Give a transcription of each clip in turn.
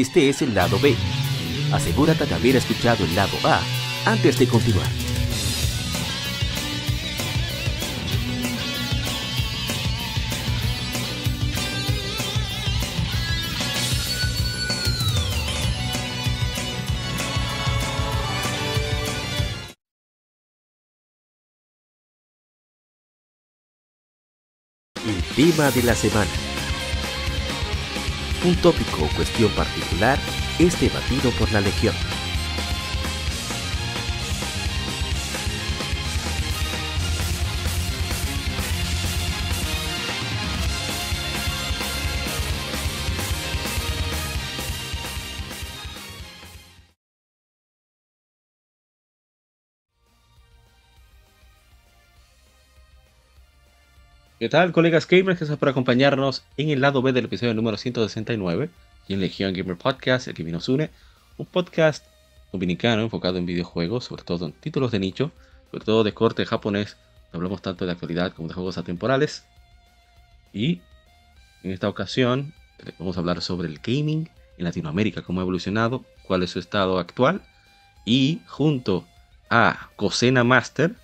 Este es el lado B. Asegúrate de haber escuchado el lado A antes de continuar. El tema de la semana. Un tópico o cuestión particular es debatido por la Legión. ¿Qué tal, colegas gamers? Gracias por acompañarnos en el lado B del episodio número 169 y en Legion Gamer Podcast, el que nos une, un podcast dominicano enfocado en videojuegos, sobre todo en títulos de nicho, sobre todo de corte japonés. Hablamos tanto de actualidad como de juegos atemporales. Y en esta ocasión vamos a hablar sobre el gaming en Latinoamérica, cómo ha evolucionado, cuál es su estado actual. Y junto a Cosena Master,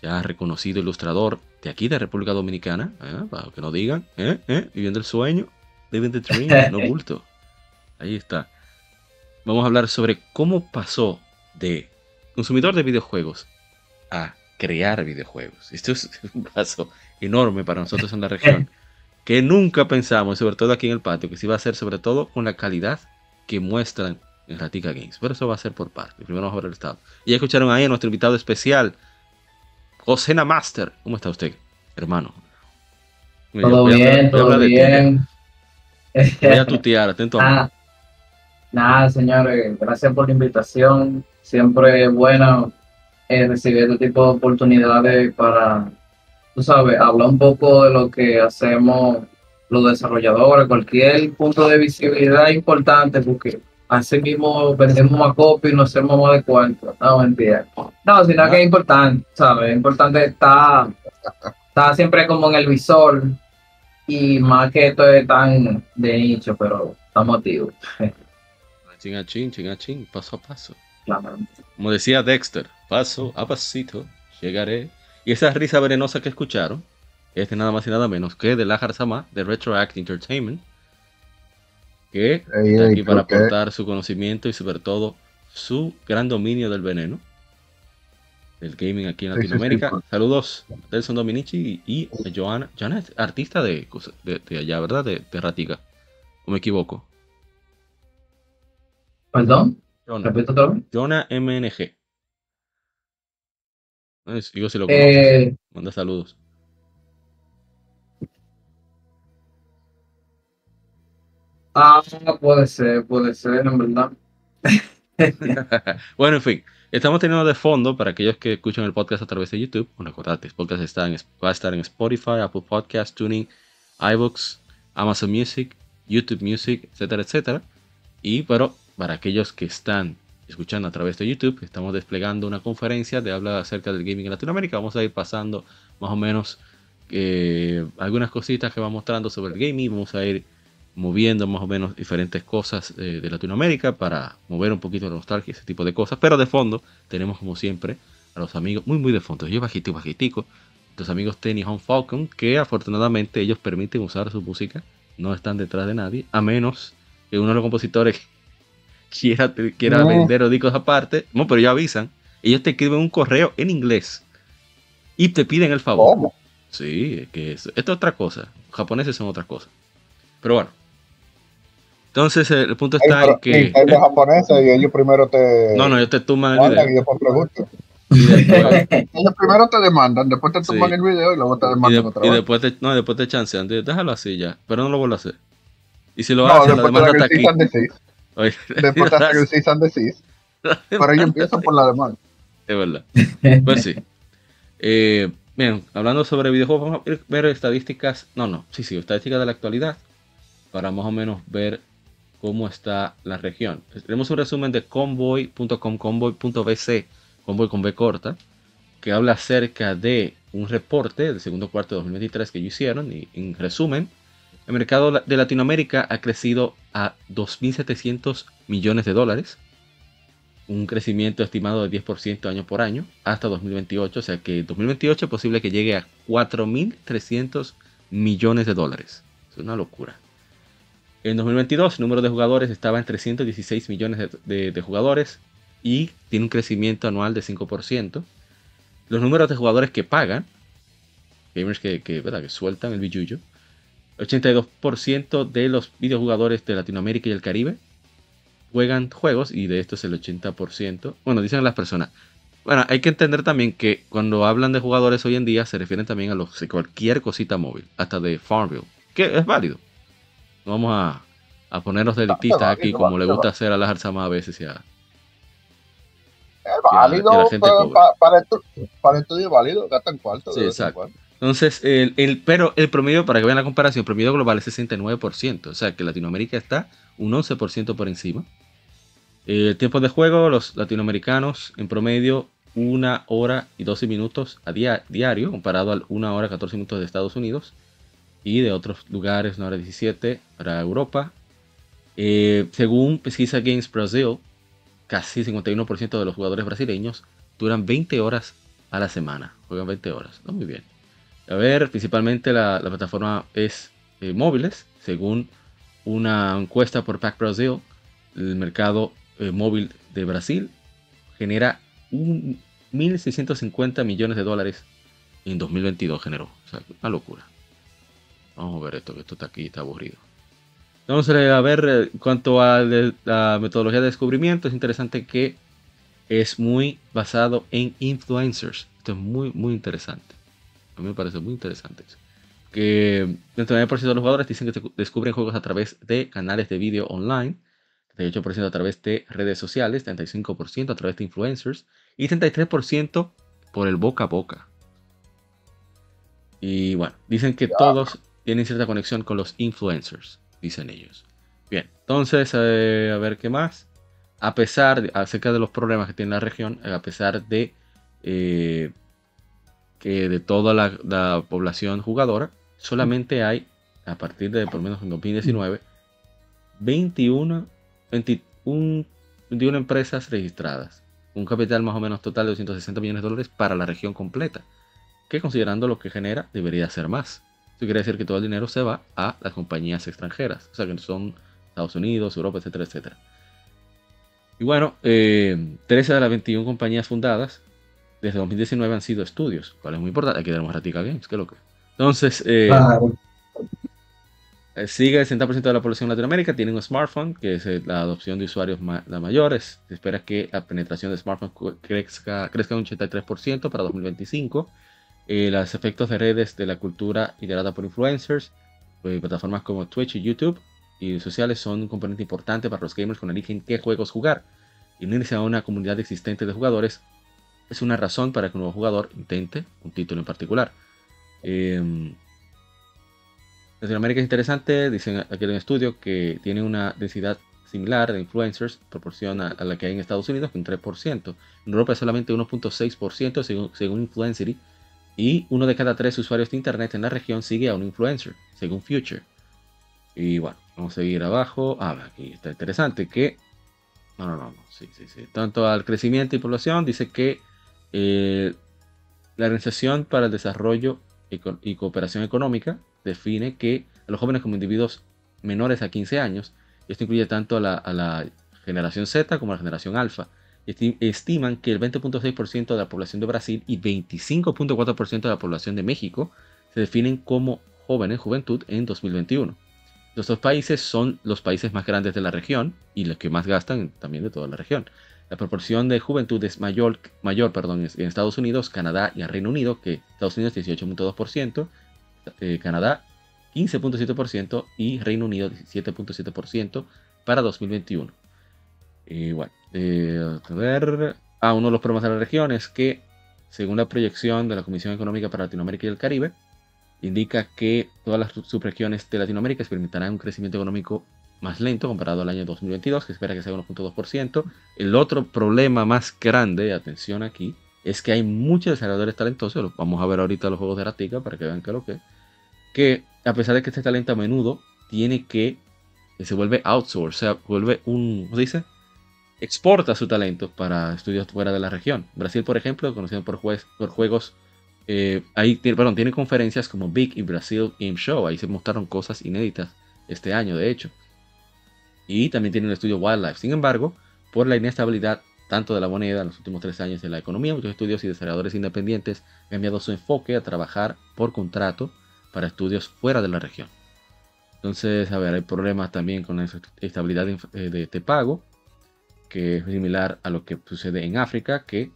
ya reconocido ilustrador de aquí de República Dominicana, ¿eh? para que no digan, ¿eh? ¿Eh? viviendo el sueño, living the dream, no bulto. Ahí está. Vamos a hablar sobre cómo pasó de consumidor de videojuegos a crear videojuegos. Esto es un paso enorme para nosotros en la región, que nunca pensamos, sobre todo aquí en el patio, que se iba a hacer sobre todo con la calidad que muestran en Ratica Games. Pero eso va a ser por parte. Primero vamos a ver el estado. Y ya escucharon ahí a nuestro invitado especial, Osena Master, ¿cómo está usted, hermano? Todo bien, todo bien. Voy a tutear, atento. Ah, nada, señores, gracias por la invitación. Siempre es bueno eh, recibir este tipo de oportunidades para, tú sabes, hablar un poco de lo que hacemos los desarrolladores, cualquier punto de visibilidad importante, porque así mismo vendemos más copia y nos hacemos más de cuarto. No, mentira. No, sino que es importante, ¿sabes? Es importante estar, estar siempre como en el visor y más que esto es tan de nicho, pero estamos activos. Chin a chin, chin a chin, paso a paso. Claro. Como decía Dexter, paso a pasito, llegaré. Y esa risa venenosa que escucharon es de nada más y nada menos que de la Sama de Retroact Entertainment, que Ey, está ey, aquí para aportar su conocimiento y sobre todo su gran dominio del veneno del gaming aquí en Sí, sí, sí, Latinoamérica. pues. Saludos a Nelson Dominici y a Joana. Joana es artista de, de, de allá, ¿verdad? De, de Ratica. ¿O me equivoco? Perdón, vez. Jonah MNG. No Digo si lo conoces. Eh, Manda saludos. Ah, puede ser, puede ser, en verdad. bueno, en fin. Estamos teniendo de fondo para aquellos que escuchan el podcast a través de YouTube. Bueno, recordad, el podcast está en, va a estar en Spotify, Apple Podcast, Tuning, iBooks, Amazon Music, YouTube Music, etcétera, etcétera. Y pero para aquellos que están escuchando a través de YouTube, estamos desplegando una conferencia de habla acerca del gaming en Latinoamérica. Vamos a ir pasando más o menos eh, algunas cositas que va mostrando sobre el gaming. Vamos a ir moviendo más o menos diferentes cosas eh, de Latinoamérica para mover un poquito la nostalgia y ese tipo de cosas. Pero de fondo tenemos como siempre a los amigos, muy muy de fondo, yo bajito bajitico, los amigos Tenny Home Falcon, que afortunadamente ellos permiten usar su música, no están detrás de nadie, a menos que uno de los compositores quiera, quiera No. vender los discos aparte, no, pero ellos avisan, ellos te escriben un correo en inglés y te piden el favor. ¿Cómo? Sí, que eso- esto es otra cosa. Los japoneses son otra cosa. Pero bueno. Entonces el punto Ey, está en pero que. Nintendo es japonesa y ellos primero te No, no, ellos te tumban el y video. después. Y después, Ellos primero te demandan, después te Sí. toman el video y luego te y demandan de- otra y vez. después te, no, después te chancean. Déjalo así ya. Pero no lo vuelvo a hacer. Y si lo No, haces, la demanda está aquí. Oye, Después te hacen el cease and desist. Pero ellos empiezan por la demanda. Es verdad. Pues sí. Eh, bien, hablando sobre videojuegos, vamos a ver estadísticas. No, no, sí, sí, estadísticas de la actualidad. Para más o menos ver cómo está la región. Tenemos un resumen de convoy.com, convoy.bc, convoy con B corta, que habla acerca de un reporte del segundo cuarto de 2023 que ellos hicieron. Y en resumen, El mercado de Latinoamérica ha crecido a 2.700 millones de dólares, un crecimiento estimado de 10% año por año hasta 2028, o sea que en 2028 es posible que llegue a 4.300 millones de dólares. Es una locura. En 2022 el número de jugadores estaba en 316 millones de, jugadores y tiene un crecimiento anual de 5%. Los números de jugadores que pagan, gamers que, que, que sueltan el billuyo, 82% de los videojugadores de Latinoamérica y el Caribe juegan juegos y de estos el 80%. Bueno, dicen las personas. Bueno, hay que entender también que cuando hablan de jugadores hoy en día se refieren también a los, cualquier cosita móvil, hasta de Farmville, que es válido. No vamos a, a ponernos delitistas aquí como le gusta hacer a las alzamas a veces ya. Es válido, para, para, estudio válido, gastan cuarto. Sí, exacto. Entonces, el, el, pero el promedio, para que vean la comparación, el promedio global es 69%, o sea que Latinoamérica está un 11% por encima. El tiempo de juego, los latinoamericanos en promedio una hora y 12 minutos a diario, comparado a una hora y 14 minutos de Estados Unidos y de otros lugares, una hora 17 para Europa. Eh, según Pesquisa Games Brasil, casi 51% de los jugadores brasileños duran 20 horas a la semana, juegan 20 horas, ¿no? muy bien. A ver, principalmente la, plataforma es eh, móviles, según una encuesta por Pack Brasil, el mercado eh, móvil de Brasil genera 1.650 millones de dólares en 2022 generó. O sea, una locura. Vamos a ver esto, que esto está aquí, está aburrido. Vamos a ver, en eh, cuanto a la metodología de descubrimiento, es interesante que es muy basado en influencers. Esto es muy, muy interesante. A mí me parece muy interesante eso. Que el 39% de los jugadores dicen que descubren juegos a través de canales de vídeo online, 38% a través de redes sociales, 35% a través de influencers y 33% por el boca a boca. Y bueno, dicen que todos tienen cierta conexión con los influencers, dicen ellos. Bien, entonces, eh, a ver qué más. A pesar, de, acerca de los problemas que tiene la región, a pesar de eh, que de toda la, población jugadora, solamente hay, a partir de por lo menos en 2019, 21, 21, 21 empresas registradas. Un capital más o menos total de 260 millones de dólares para la región completa. Que considerando lo que genera, debería ser más. Eso quiere decir que todo el dinero se va a las compañías extranjeras. O sea, que son Estados Unidos, Europa, etcétera, etcétera. Y bueno, 13 eh, de las 21 compañías fundadas desde 2019 han sido estudios, cual es muy importante. Aquí tenemos Ratica Games, que es lo que. Entonces, eh, eh sigue el 60% de la población de Latinoamérica tiene un smartphone, que es eh, la adopción de usuarios la mayores. Se espera que la penetración de smartphones crezca, crezca un 83% para 2025. Eh, los efectos de redes de la cultura liderada por influencers, plataformas como Twitch y YouTube y sociales son un componente importante para los gamers con eligen qué juegos jugar. Y unirse a una comunidad existente de jugadores es una razón para que un nuevo jugador intente un título en particular. Eh, Latinoamérica es interesante, dicen aquí en el estudio que tiene una densidad similar de influencers, proporciona a la que hay en Estados Unidos, un 3%. En Europa es solamente 1.6% según, según Influencery. Y uno de cada tres usuarios de Internet en la región sigue a un influencer, según Future. Y bueno, vamos a seguir abajo. Ah, aquí está interesante que... No, no, no, sí, sí, sí. Tanto al crecimiento y población, dice que eh, la Organización para el Desarrollo y Cooperación Económica define que a los jóvenes como individuos menores a 15 años, esto incluye tanto a la, generación Z como a la generación alfa, estiman que el 20.6% de la población de Brasil y 25.4% de la población de México se definen como jóvenes, juventud, en 2021. Los dos países son los países más grandes de la región y los que más gastan también de toda la región. La proporción de juventud es mayor, mayor perdón, en Estados Unidos, Canadá y Reino Unido, que Estados Unidos 18.2%, eh, Canadá 15.7% y Reino Unido 17.7% para 2021. Y bueno, eh, a ver, ah, uno de los problemas de la región es que, según la proyección de la Comisión Económica para Latinoamérica y el Caribe, indica que todas las subregiones de Latinoamérica experimentarán un crecimiento económico más lento comparado al año 2022, que espera que sea 1.2%. El otro problema más grande, atención aquí, es que hay muchos desarrolladores talentosos, vamos a ver ahorita los juegos de Ratica para que vean qué es lo que que a pesar de que este talento a menudo tiene que, se vuelve outsource, o sea, vuelve un, ¿cómo se dice? Exporta su talento para estudios fuera de la región. Brasil, por ejemplo, conocido por, juegos, eh, ahí, perdón, tiene conferencias como Big y Brasil Game Show, ahí se mostraron cosas inéditas este año, de hecho. Y también tiene un estudio Wildlife. Sin embargo, por la inestabilidad tanto de la moneda en los últimos tres años de la economía, muchos estudios y desarrolladores independientes han cambiado su enfoque a trabajar por contrato para estudios fuera de la región. Entonces, a ver, hay problemas también con la estabilidad de, de, pago, que es similar a lo que sucede en África, que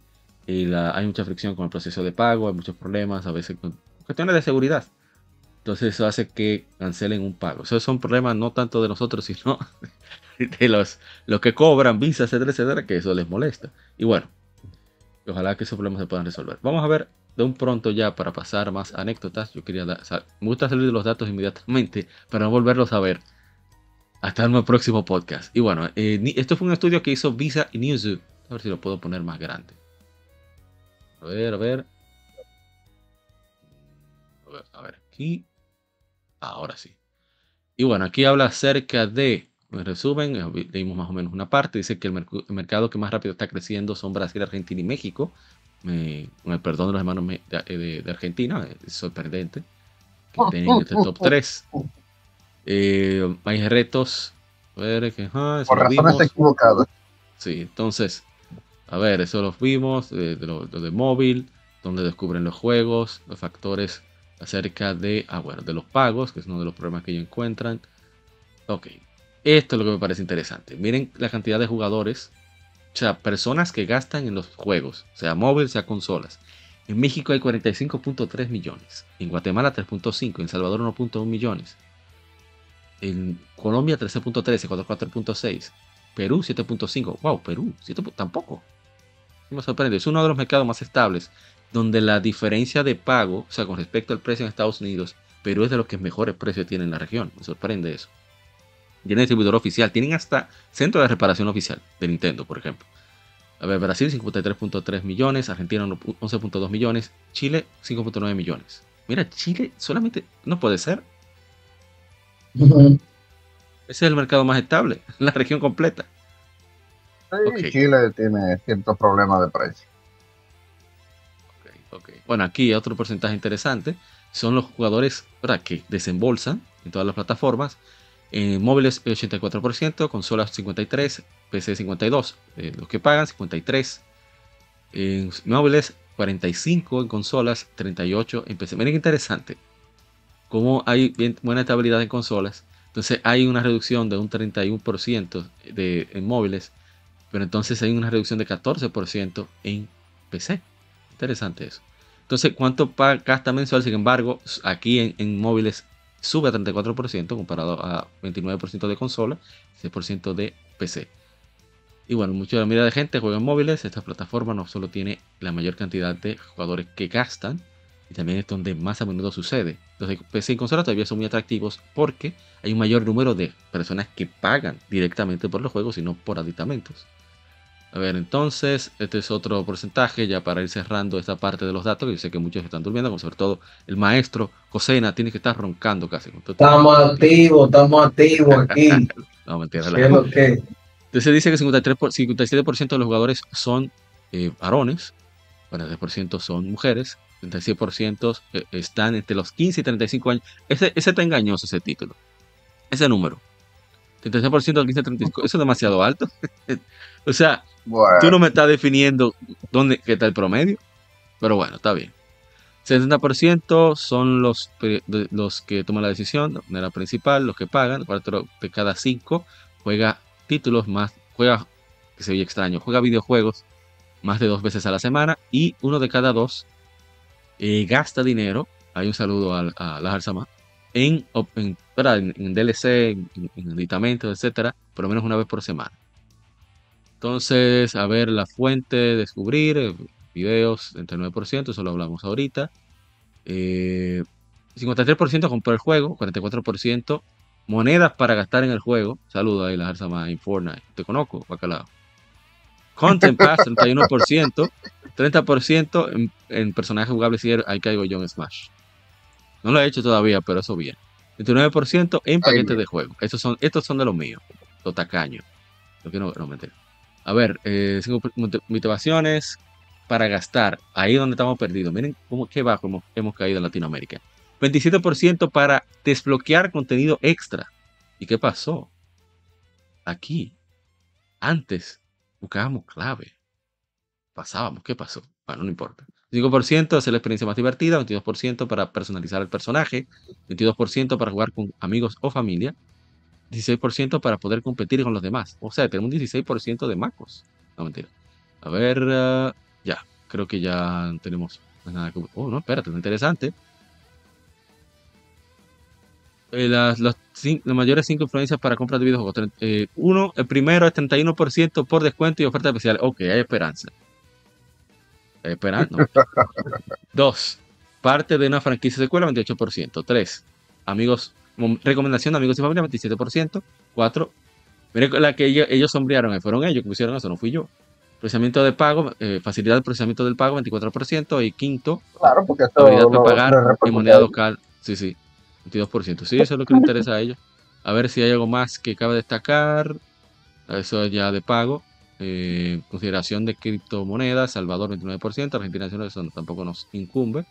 eh, hay mucha fricción con el proceso de pago, hay muchos problemas, a veces con cuestiones de seguridad. Entonces eso hace que cancelen un pago. Esos son problemas no tanto de nosotros, sino de los, los que cobran visas, etcétera, etcétera, que eso les molesta. Y bueno, ojalá que esos problemas se puedan resolver. Vamos a ver de un pronto ya para pasar más anécdotas. Yo quería dar, me gusta salir de los datos inmediatamente para no volverlos a ver hasta el próximo podcast. Y bueno, eh, esto fue un estudio que hizo Visa y Newzoo. A ver si lo puedo poner más grande. A ver, a ver. A ver, a ver aquí. Ahora sí. Y bueno, aquí habla acerca de en resumen, eh, leímos más o menos una parte. Dice que el, mercado que más rápido está creciendo son Brasil, Argentina y México. con el perdón de los hermanos de, de, Argentina, es sorprendente que estén en este top 3. Eh, hay retos. A ver, que, ah, Por razones equivocadas. Sí, entonces, a ver, eso los vimos, de, lo, de móvil, donde descubren los juegos, los factores acerca de, ah, bueno, de los pagos, que es uno de los problemas que ellos encuentran. Ok, esto es lo que me parece interesante. Miren la cantidad de jugadores, o sea, personas que gastan en los juegos, sea móvil, sea consolas. En México hay 45.3 millones, en Guatemala 3.5, en Salvador 1.1 millones, en Colombia 13.13, Ecuador 4.6, Perú 7.5, wow, Perú, 7, tampoco. Me sorprende, es uno de los mercados más estables, donde la diferencia de pago, o sea, con respecto al precio en Estados Unidos, Perú es de los que mejores precios tiene en la región, me sorprende eso tienen distribuidor oficial, tienen hasta centro de reparación oficial de Nintendo, por ejemplo. A ver, Brasil 53.3 millones, Argentina 11.2 millones, Chile 5.9 millones. Mira, Chile solamente no puede ser. Ese es el mercado más estable, la región completa. Chile tiene ciertos problemas de precio. Bueno, aquí otro porcentaje interesante. Son los jugadores que desembolsan en todas las plataformas. En móviles 84%, consolas 53%, PC 52%, eh, los que pagan 53%, en móviles 45%, en consolas 38%, en PC. Miren qué interesante, como hay buena estabilidad en consolas, entonces hay una reducción de un 31% de, en móviles, pero entonces hay una reducción de 14% en PC. Interesante eso. Entonces, ¿cuánto gasta mensual? Sin embargo, aquí en, móviles sube a 34% comparado a 29% de consola, 6% de PC. Y bueno, mucha de la de gente juega en móviles. Esta plataforma no solo tiene la mayor cantidad de jugadores que gastan, y también es donde más a menudo sucede. Entonces, PC y consola todavía son muy atractivos porque hay un mayor número de personas que pagan directamente por los juegos y no por aditamentos. A ver, entonces, este es otro porcentaje ya para ir cerrando esta parte de los datos, que yo sé que muchos están durmiendo, como sobre todo el maestro Cosena tiene que estar roncando casi. Estamos activos, estamos activos aquí. no, mentira. La Entonces dice que 53 57% de los jugadores son eh, varones, 43% son mujeres, 36% eh, están entre los 15 y 35 años. Ese, ese está engañoso, ese título. Ese número. 36% de 15 a 35. Eso es demasiado alto. o sea, Tú no me estás definiendo dónde qué está el promedio, pero bueno, está bien. 70% son los, los que toman la decisión de manera principal, los que pagan. 4 de cada 5 juega títulos más, juega, que se oye extraño, juega videojuegos más de dos veces a la semana. Y uno de cada dos eh, gasta dinero. Hay un saludo a, a la Alzama. En, en, en, DLC, en, en editamentos, etcétera, por lo menos una vez por semana. Entonces, a ver la fuente, descubrir, eh, videos, 39%, eso lo hablamos ahorita. 53% eh, compró el juego, 44% monedas para gastar en el juego. Saludos ahí, la más en Fortnite. Te conozco, bacalao. Content Pass, 31%. 30% en, en personajes jugables y ahí caigo yo en Smash. No lo he hecho todavía, pero eso bien. 29% en paquetes de juego. Estos son, estos son de los míos, los tacaños. Lo que no, no. A ver, eh, cinco motivaciones para gastar. Ahí donde estamos perdidos. Miren cómo qué bajo hemos, hemos caído en Latinoamérica. 27% para desbloquear contenido extra. ¿Y qué pasó? Aquí, antes, buscábamos clave. Pasábamos, ¿qué pasó? Bueno, no importa. 5% hacer la experiencia más divertida, 22% para personalizar el personaje, 22% para jugar con amigos o familia, 16% para poder competir con los demás. O sea, tenemos un 16% de macos. No, mentira. A ver, ah, ya, creo que ya tenemos más nada que... Oh, no, espérate, es interesante. Eh, las, las, mayores 5 influencias para compras de videojuegos. Eh, uno, el primero es 31% por descuento y oferta especial. Ok, hay esperanza. No. Dos, parte de una franquicia secuela, 28%. Tres, amigos, recomendación de amigos y familia, 27%. Cuatro, miren la que ellos, ellos sombrearon, fueron ellos que pusieron eso, no fui yo. Procesamiento de pago, eh, facilidad de procesamiento del pago, 24%. Y quinto, Claro, porque habilidad de lo- pagar en moneda local. Sí, sí, 22%. Sí, eso es lo que le interesa a ellos. A ver si hay algo más que cabe destacar. Eso es ya de pago. Eh, consideración de criptomonedas, Salvador 29%, Argentina 19%, eso tampoco nos incumbe.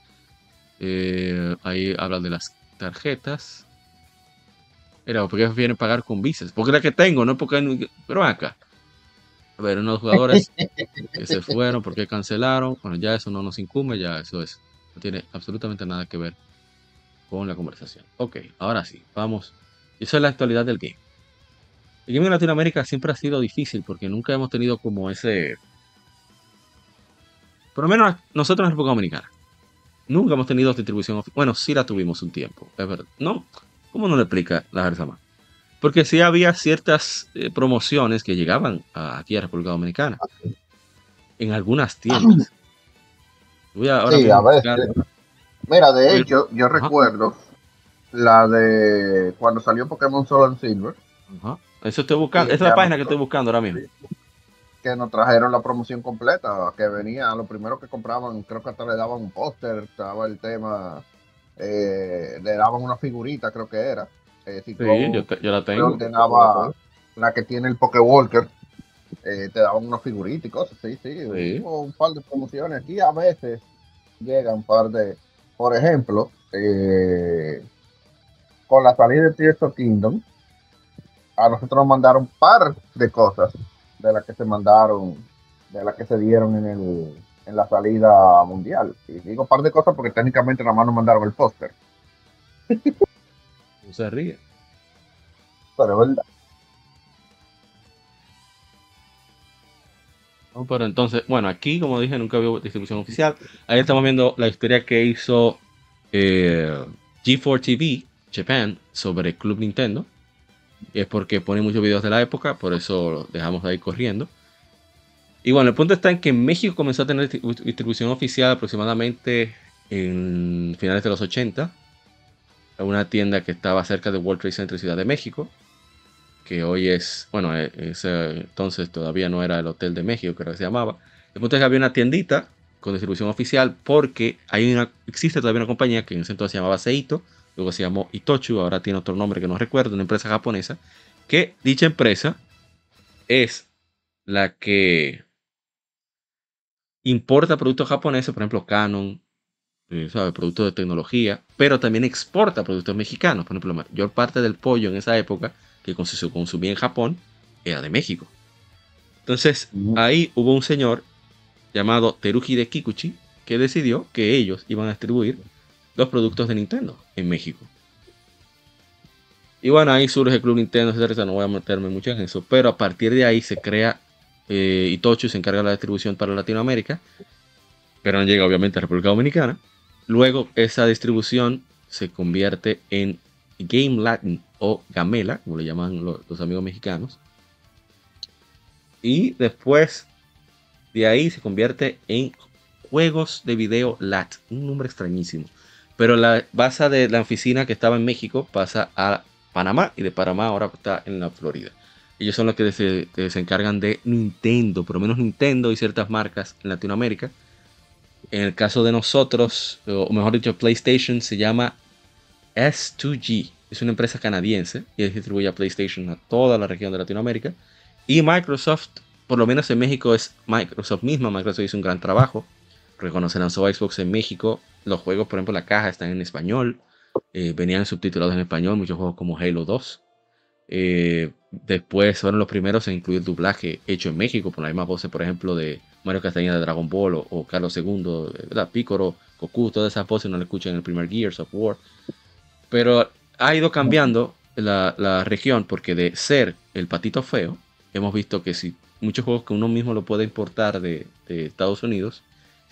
Eh, ahí habla de las tarjetas. Era, ¿por qué prefieren pagar con visas? Porque la que tengo, no porque... Pero acá. A ver, unos jugadores que se fueron, porque cancelaron. Bueno, ya eso no nos incumbe, ya eso es. No tiene absolutamente nada que ver con la conversación. Ok, ahora sí, vamos. Eso es la actualidad del game. El game en Latinoamérica siempre ha sido difícil porque nunca hemos tenido como ese. Por lo menos nosotros en República Dominicana. Nunca hemos tenido distribución oficial. Bueno, sí la tuvimos un tiempo, es verdad. ¿No? ¿Cómo no le explica la Garzama? Porque sí había ciertas eh, promociones que llegaban a- aquí a República Dominicana. En algunas tiendas. Voy a, ahora Sí, a buscar- Mira, de hecho, yo ajá. recuerdo la de cuando salió Pokémon Sol and Silver, Ajá. Eso estoy buscando. Esa es la página que estoy buscando ahora mismo. que nos trajeron la promoción completa, que venía, lo primero que compraban, creo que hasta le daban un póster, estaba el tema, eh, le daban una figurita, creo que era. Eh, si Sí, yo, te- yo la tengo. ordenaba la que tiene el Pokewalker, eh, te daban una figurita y cosas, sí, sí, Sí. un par de promociones aquí, a veces llegan un par de, por ejemplo, eh, con la salida de Tears of Kingdom, a nosotros nos mandaron un par de cosas de las que se mandaron, de las que se dieron en el en la salida mundial. Y digo par de cosas porque técnicamente nada más nos mandaron el póster. No se ríe. Pero es verdad. ¿no? Pero entonces, bueno, aquí, como dije, nunca hubo distribución oficial. Ahí estamos viendo la historia que hizo eh, G4 TV Japan sobre Club Nintendo. Es porque pone muchos videos de la época, por eso lo dejamos ahí corriendo. Y bueno, el punto está en que México comenzó a tener distribu- distribución oficial aproximadamente en finales de los 80. A una tienda que estaba cerca de World Trade Center Ciudad de México. Que hoy es, bueno, eh, ese entonces todavía no era el Hotel de México, creo que se llamaba. El punto es que había una tiendita con distribución oficial porque hay una, existe todavía una compañía que en ese entonces se llamaba Seito, luego se llamó Itochu, ahora tiene otro nombre que no recuerdo, una empresa japonesa, que dicha empresa es la que importa productos japoneses, por ejemplo Canon, eh, ¿sabe? productos de tecnología, pero también exporta productos mexicanos. Por ejemplo, la mayor parte del pollo en esa época que se consumía en Japón era de México. Entonces, ahí hubo un señor llamado Teruji de Kikuchi que decidió que ellos iban a distribuir los productos de Nintendo en México. Y bueno, ahí surge el Club Nintendo, etcétera, No voy a meterme mucho en eso, pero a partir de ahí se crea eh, Itochu, se encarga de la distribución para Latinoamérica, pero no llega obviamente a República Dominicana. Luego esa distribución se convierte en Game Latin o Gamela, como le llaman lo- los amigos mexicanos. Y después de ahí se convierte en Juegos de Video LAT, un nombre extrañísimo. Pero la base de la oficina que estaba en México pasa a Panamá y de Panamá ahora está en la Florida. Ellos son los que se, que se encargan de Nintendo, por lo menos Nintendo y ciertas marcas en Latinoamérica. En el caso de nosotros, o mejor dicho, PlayStation se llama S2G es una empresa canadiense y distribuye a PlayStation a toda la región de Latinoamérica. Y Microsoft, por lo menos en México, es Microsoft misma. Microsoft hizo un gran trabajo. Reconoce lanzó Xbox en México. Los juegos, por ejemplo, la caja están en español. Eh, venían subtitulados en español, muchos juegos como Halo 2. Eh, después fueron los primeros en incluir doblaje hecho en México, por la misma voces, por ejemplo, de Mario Castañeda de Dragon Ball o, Carlos II, ¿verdad? Picoro, Goku, todas esas voces no las escuchan en el primer Gears of War. Pero ha ido cambiando la, región porque de ser el patito feo, hemos visto que si muchos juegos que uno mismo lo puede importar de, Estados Unidos,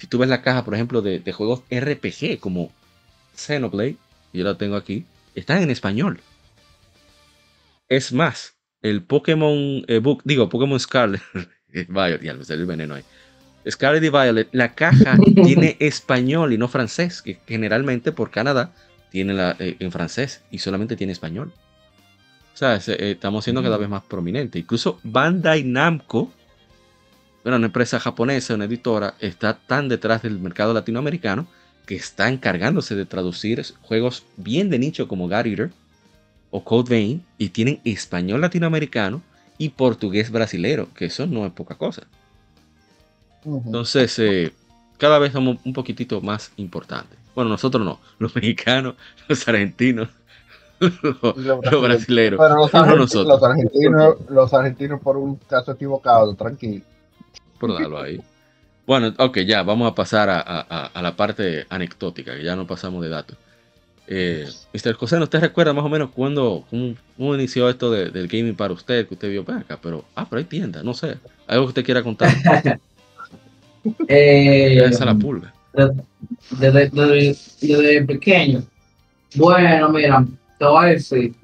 si tú ves la caja, por ejemplo, de, de juegos RPG como Xenoblade, yo la tengo aquí, están en español. Es más, el Pokémon eh, Book, digo, Pokémon Scarlet, Violet, ya el veneno ahí. Scarlet y Violet, la caja tiene español y no francés, que generalmente por Canadá tiene la, eh, en francés y solamente tiene español. O sea, eh, estamos siendo cada vez más prominente. Incluso Bandai Namco, bueno, una empresa japonesa, una editora, está tan detrás del mercado latinoamericano que está encargándose de traducir juegos bien de nicho como God Eater o Code Vein y tienen español latinoamericano y portugués brasilero, que eso no es poca cosa. Entonces, eh, cada vez somos un poquitito más importantes. Bueno, nosotros no, los mexicanos, los argentinos, los, brasileños. Pero los, argentinos, los argentinos por un caso equivocado, tranquilo. Por darlo ahí. Bueno, ok, ya, vamos a pasar a, la parte anecdótica, que ya no pasamos de datos. Eh, Mr. José, ¿usted recuerda más o menos cuándo, cómo, inició esto del gaming para usted, que usted vio acá? Pero, ah, pero hay tienda, no sé. ¿Algo que usted quiera contar? eh, Esa la pulga. Desde, pequeño. Bueno, mira, te voy a decir.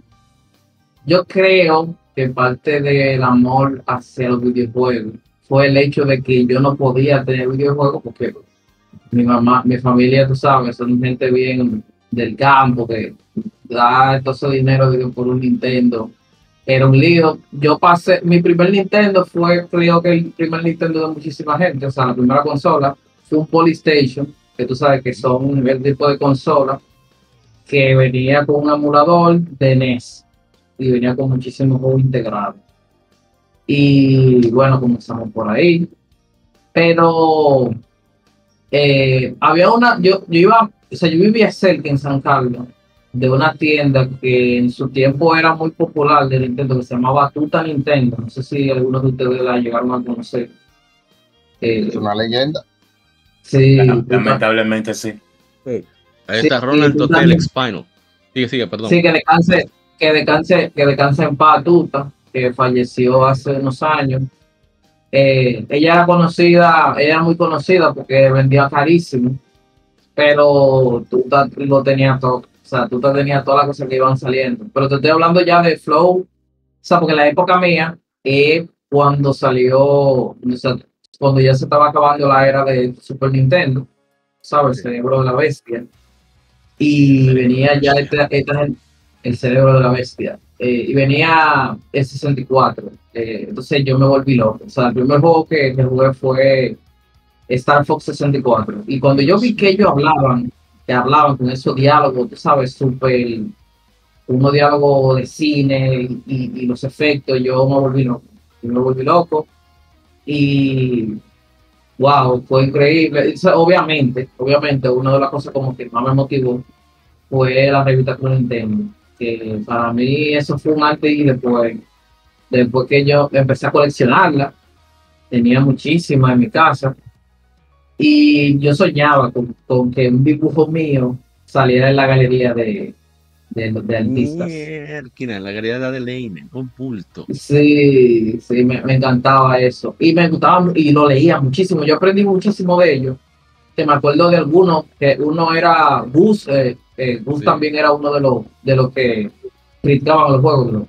Yo creo que parte del amor hacia los videojuegos fue el hecho de que yo no podía tener videojuegos porque mi mamá, mi familia, tú sabes, son gente bien del campo que da todo ese dinero por un Nintendo. Era un lío. Yo pasé, mi primer Nintendo fue, creo que el primer Nintendo de muchísima gente, o sea, la primera consola fue un Polystation, que tú sabes que son el tipo de consola que venía con un emulador de NES y venía con muchísimos juegos integrados. Y bueno, comenzamos por ahí. Pero eh, había una, yo, yo iba, o sea, yo vivía cerca en San Carlos de una tienda que en su tiempo era muy popular de Nintendo, que se llamaba Tuta Nintendo. No sé si algunos de ustedes la llegaron a conocer. Eh, es una leyenda. Sí. Lamentablemente sí. Ahí está Ronald Totel Spinal. Sigue, sigue, perdón. Sí, que descanse, que descanse, que descanse en paz Tuta que falleció hace unos años. Eh, ella era conocida, ella era muy conocida porque vendía carísimo, pero tú lo tenías todo, o sea, tú tenías todas las cosas que iban saliendo. Pero te estoy hablando ya de Flow, o sea, porque la época mía es cuando salió, cuando ya se estaba acabando la era de Super Nintendo, ¿sabes? El cerebro de la bestia. Y venía ya el cerebro de la bestia. Eh, y venía el 64. Eh, entonces yo me volví loco. O sea, el primer juego que, jugué fue Star Fox 64. Y cuando yo vi que ellos hablaban, que hablaban con esos diálogos, tú sabes, súper, unos diálogos de cine y, los efectos, yo me volví loco. Yo me volví loco. Y wow, fue increíble. obviamente, obviamente, una de las cosas como que más me motivó fue la revista con Nintendo que para mí eso fue un arte y después, después que yo empecé a coleccionarla, tenía muchísimas en mi casa y yo soñaba con, que un dibujo mío saliera en la galería de, de, de artistas. en la galería de Adelaine, un bulto. Sí, sí, me, encantaba eso. Y me gustaba y lo leía muchísimo. Yo aprendí muchísimo de ellos. Que me acuerdo de algunos, que uno era Bus, eh, eh, Gus también era uno de los, de los que criticaban los juegos, ¿no?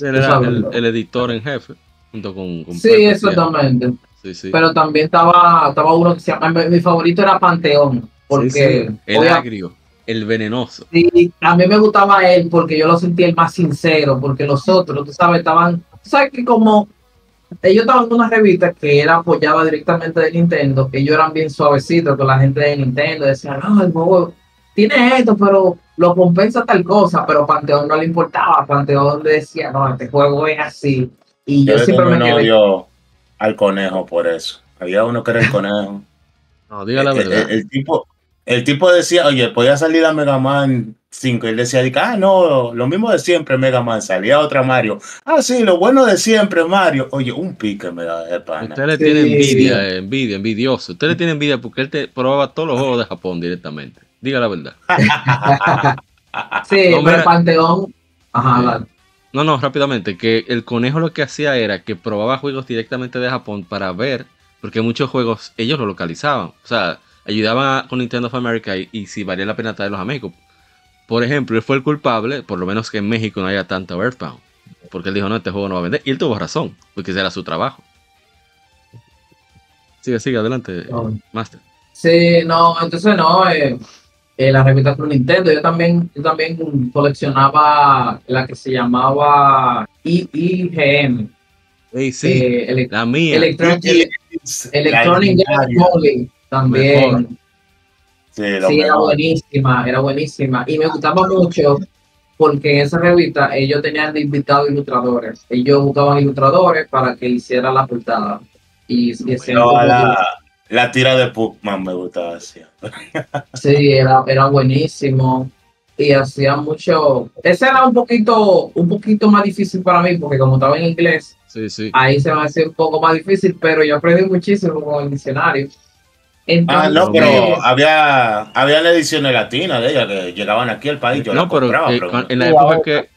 era el, editor en jefe, junto con... sí, exactamente. Pero también estaba, estaba uno que se llama, mi favorito era Panteón, porque... el agrio, el venenoso. Sí, a mí me gustaba él porque yo lo sentía el más sincero, porque los otros, tú sabes, estaban, sabes que como ellos estaban en una revista que era apoyada directamente de Nintendo, ellos eran bien suavecitos con la gente de Nintendo, decían, no, el juego tiene esto, pero lo compensa tal cosa, pero Panteón no le importaba. Panteón le decía, no, este juego es así. Y yo, siempre me quedé. odio al conejo por eso. Había uno que era el conejo. No, diga la El- el- verdad. El, tipo, el tipo decía, oye, podía salir a Mega Man 5. Y él decía, ah, no, lo mismo de siempre Mega Man. Salía otra Mario. Ah, sí, lo bueno de siempre Mario. Oye, un pique me da de pana. Usted le Sí, tiene envidia, sí. eh, envidia, envidioso. Usted le tiene envidia porque él te probaba todos los juegos de Japón directamente. Diga la verdad. Sí, No, pero mira. Panteón. Ajá. No, no, rápidamente, que el conejo lo que hacía era que probaba juegos directamente de Japón para ver, porque muchos juegos ellos lo localizaban. O sea, ayudaban a- con Nintendo of America y, y si valía la pena traerlos a México. Por ejemplo, él fue el culpable, por lo menos que en México no haya tanto Earthbound. Porque él dijo, no, este juego no va a vender. Y él tuvo razón, porque ese era su trabajo. Sigue, sigue, adelante, No. Master. Sí, no, entonces no, eh, eh, la revista Club Nintendo, yo también, yo también coleccionaba la que se llamaba I- IGM, Ey, sí, eh, la mía. Electron- Sí, Electronic la Game también. Sí, lo Sí, era buenísima, era buenísima. Y me gustaba mucho porque en esa revista ellos tenían de invitados ilustradores. Ellos buscaban ilustradores para que hicieran la portada. Y, y la, la tira de Puckman me gustaba así. Sí, era, era buenísimo. Y hacía mucho. Ese era un poquito, un poquito más difícil para mí, porque como estaba en inglés, Sí, sí. ahí se me hacía un poco más difícil, pero yo aprendí muchísimo con el diccionario. Ah, Entonces, no, no, pero había, había ediciones latinas de ella que llegaban aquí al país. Yo no, la pero compraba, eh, pero cuan- en la época que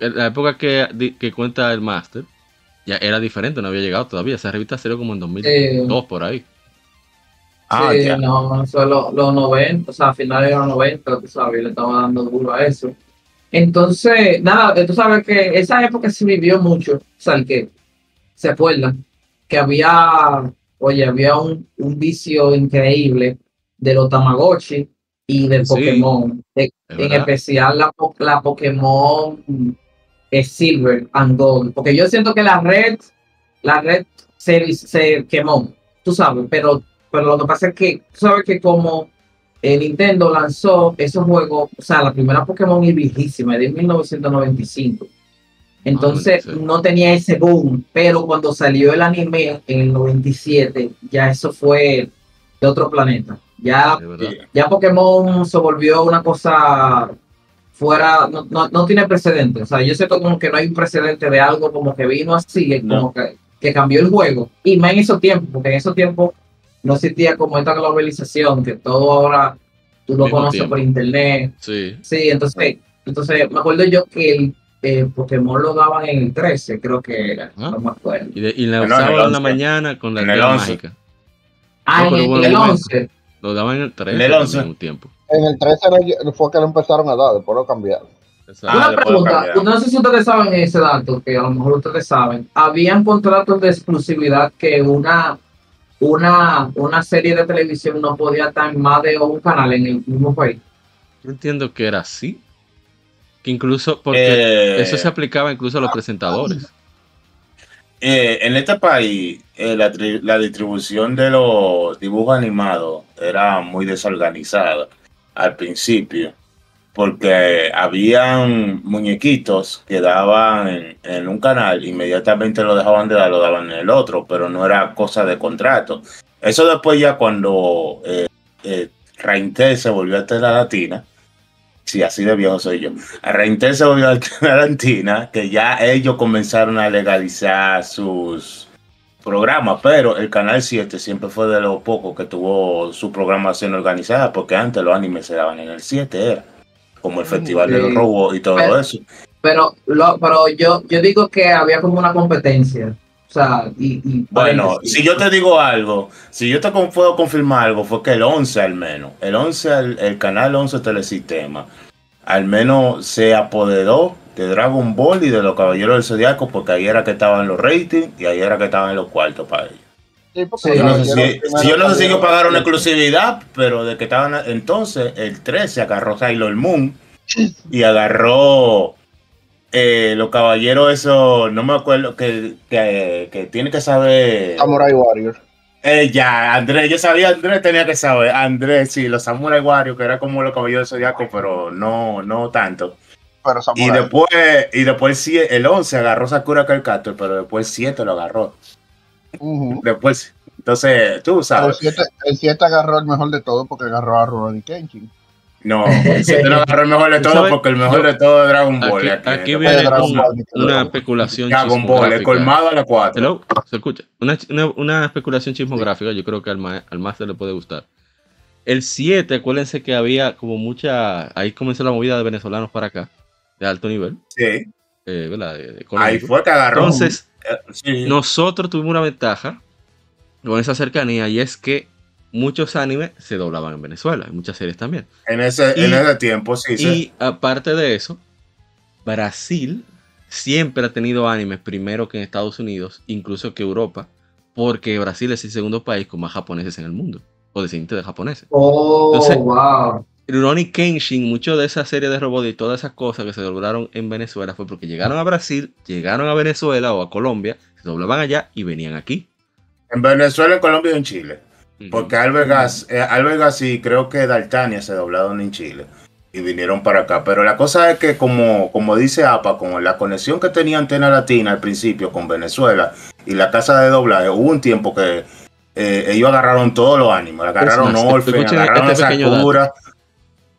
en la época que, que cuenta el Master, ya era diferente, no había llegado todavía. Esa revista salió como en 2002 por ahí. Ah, sí, ya. no, eso es lo- los 90, o sea, a finales de los 90, tú sabes, le estaba dando duro a eso. Entonces, nada, tú sabes que esa época se vivió mucho, o sea, el que se acuerdan que había, oye, había un, un vicio increíble de los Tamagotchi y del Sí, Pokémon, de- es en verdad. especial la, la Pokémon eh, Silver and Gold, porque yo siento que la red, la red se, se quemó, tú sabes, pero, pero lo que pasa es que, tú sabes que como eh, Nintendo lanzó esos juegos, o sea, la primera Pokémon es viejísima, es de 1995. Entonces Ah, sí. no tenía ese boom, pero cuando salió el anime en el 97, ya eso fue de otro planeta. Ya ya Pokémon se volvió una cosa fuera, no, no, no tiene precedente. O sea, yo siento como que no hay un precedente de algo como que vino así, como No. que, que cambió el juego. Y más en esos tiempos, porque en esos tiempos no existía como esta globalización, que todo ahora tú lo Mismo conoces tiempo. por internet. Sí. Sí, entonces, entonces me acuerdo yo que el eh, Pokémon lo daban en el 13, creo que era, Ah. no me acuerdo. Y, de- y la No, en usaban en la 11. mañana con la tela 11. mágica. Ah, en el, el momento. 11. Lo daban en el 13 En el también 11. un tiempo. En el 13 era- fue que lo empezaron a dar, después lo cambiaron. Exacto. Ah, Una después pregunta, no sé si ustedes saben ese dato, que a lo mejor ustedes saben. ¿Habían contratos de exclusividad que una, una, una serie de televisión no podía estar en más de un canal en el mismo país? Yo entiendo que era así. Que incluso, porque Eh, eso se aplicaba incluso a los presentadores. eh, en este país, eh, la, la distribución de los dibujos animados era muy desorganizada al principio, porque habían muñequitos que daban en, en un canal, inmediatamente lo dejaban de dar, lo daban en el otro, pero no era cosa de contrato. Eso después ya cuando eh, eh, Reintel se volvió a Tela Latina, Sí, así de viejo soy yo. A Reintel se volvió a la Latina, que ya ellos comenzaron a legalizar sus programas, pero el Canal 7 siempre fue de los pocos que tuvo su programación organizada, porque antes los animes se daban en el 7, era como el Festival de los Sí. Robos y todo Pero- eso. Pero, lo, pero yo, yo digo que había como una competencia. O sea, y, y Bueno, si yo te digo algo, si yo te con- puedo confirmar algo, fue que el 11 al menos, el 11, el, el canal 11 Telesistema, al menos se apoderó de Dragon Ball y de los Caballeros del Zodiaco, porque ahí era que estaban los ratings y ahí era que estaban los cuartos para ellos. Sí, porque Sí, Yo no sé si, yo no sé si ellos pagaron exclusividad, pero de que estaban entonces, el 13 agarró Sailor Moon y agarró eh, los caballeros, eso, no me acuerdo, que, que, que tiene que saber. Samurai Warrior. Eh, ya, Andrés, yo sabía, Andrés tenía que saber. Andrés, sí, los Samurai Wario, que era como los caballeros de Zodiaco, pero no, no tanto. Pero Y después, y después el sie- el 11 agarró Sakura Carcator, pero después el 7 lo agarró. Después, entonces, tú Pero El sabes. 7 el siete agarró el mejor de todo porque agarró a Rurouni Kenshin. No, el 7 lo agarró el mejor de ¿Tú todo porque el mejor Yo- de todo es Dragon Ball. Aquí, aquí. viene una Dragon especulación Dragon Ball, el colmado a la 4. Hello, ¿se escucha? Una, una, una especulación chismográfica, yo creo que al, ma- al máster le puede gustar. El 7, acuérdense que había como mucha. Ahí comenzó la movida de venezolanos para acá, de alto nivel, Sí, eh, ¿verdad? De- de ahí fue que agarró. Entonces, Eh, sí. nosotros tuvimos una ventaja con esa cercanía y es que muchos animes se doblaban en Venezuela, y muchas series también. en, ese, en ese tiempo, sí, sí. Y aparte de eso, Brasil siempre ha tenido animes primero que en Estados Unidos, incluso que Europa, porque Brasil es el segundo país con más japoneses en el mundo, o descendientes de japoneses. Oh, Entonces- wow. Rurouni Kenshin, mucho de esa serie de robots y todas esas cosas que se doblaron en Venezuela fue porque llegaron a Brasil, llegaron a Venezuela o a Colombia, se doblaban allá y venían aquí. En Venezuela, en Colombia y en Chile. Porque Albergas, eh, Albergas y creo que Daltania se doblaron en Chile y vinieron para acá. Pero la cosa es que, como, como dice APA, con la conexión que tenía Antena Latina al principio con Venezuela y la casa de doblaje, hubo un tiempo que eh, ellos agarraron todos los ánimos. Agarraron más, Orphan, escuchen agarraron este. Sakura.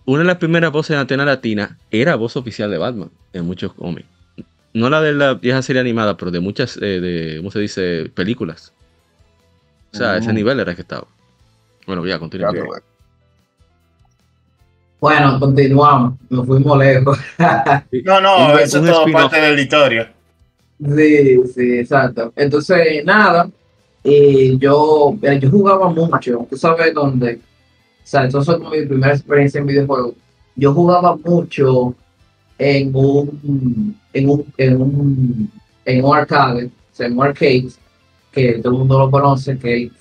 Una de las primeras voces de Antena Latina era voz oficial de Batman en muchos cómics. No la de la vieja serie animada, pero de muchas, eh, de, ¿cómo se dice? Películas. O sea, ese Mm. nivel era que estaba. Bueno, ya, tú ves. Bueno, continuamos. Nos fuimos lejos. No, no, Un- eso un es todo parte de la historia. Sí, sí, exacto. Entonces, nada, yo, mira, yo jugaba mucho, tú sabes dónde, o sea, eso fue como mi primera experiencia en videojuegos. Yo jugaba mucho en un, en un, en un, en un arcade, o sea, en un arcade, que todo el mundo lo conoce, que es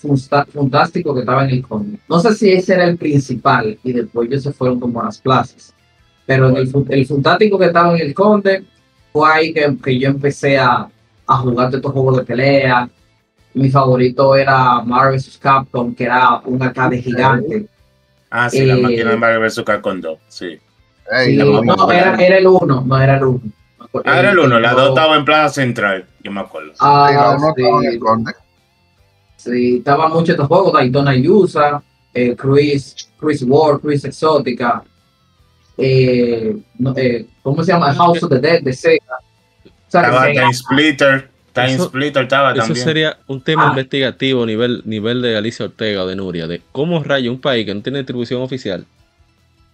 fantástico que estaba en el Conde. No sé si ese era el principal y después ellos se fueron como a las plazas, pero en el, el fantástico que estaba en el Conde fue ahí que, que yo empecé a, a jugar todos estos juegos de pelea. Mi favorito era Marvel vs. Capcom, que era un arcade gigante. Ah, sí, la Eh, máquina de Mario vs. Capcom 2. Sí. La no, era, era el uno, no era el uno. Ah, era el uno, la yo- dos estaba en Plaza Central, yo me acuerdo. Sí, la Ah, uno estaba en el sí, conde. sí, estaba mucho estos juegos, Daytona USA, eh, Cruise, Cruise War, Cruise Exótica, eh, no, eh, ¿cómo se llama? House of the Dead de Sega. O sea, Estaba Time Splitter, Time Eso- Splitter estaba Eso también. sería un tema Ah. investigativo nivel, nivel de Alicia Ortega o de Nuria, de cómo rayo un país que no tiene distribución oficial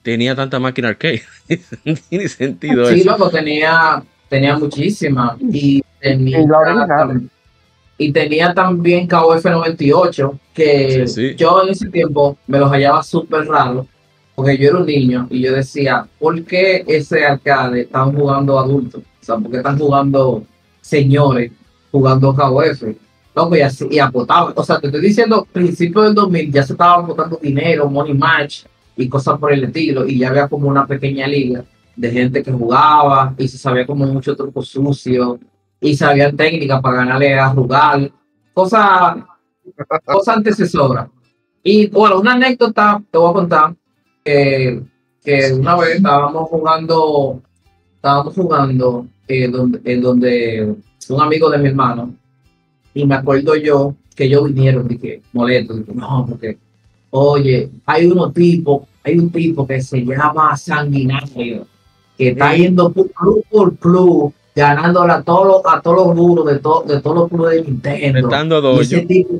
tenía tanta máquina arcade. no tiene sentido Sí, eso. loco, tenía, tenía muchísimas. Y tenía, Y tenía también KOF 98, que Sí, sí. yo en ese tiempo me los hallaba súper raro, porque yo era un niño y yo decía, ¿por qué ese arcade están jugando adultos? O sea, ¿por qué están jugando señores jugando KOF? Loco, y, así, y apotaban. O sea, te estoy diciendo, principio del 2000 ya se estaba botando dinero, money match y cosas por el estilo, y ya había como una pequeña liga de gente que jugaba y se sabía como mucho truco sucio y sabían técnicas para ganarle a Rugal, cosas cosa antecesora. Y bueno, una anécdota te voy a contar que, que una vez estábamos jugando, estábamos jugando eh, donde, en donde un amigo de mi hermano, y me acuerdo yo que ellos vinieron, dije, molesto, dije, no, porque, oye, hay unos tipos, hay un tipo que se llama Sanguinario, que está yendo pu- club por club, ganándole a todos los, a todos los duros de, to- de todos los clubes de Nintendo. Y ese, tipo,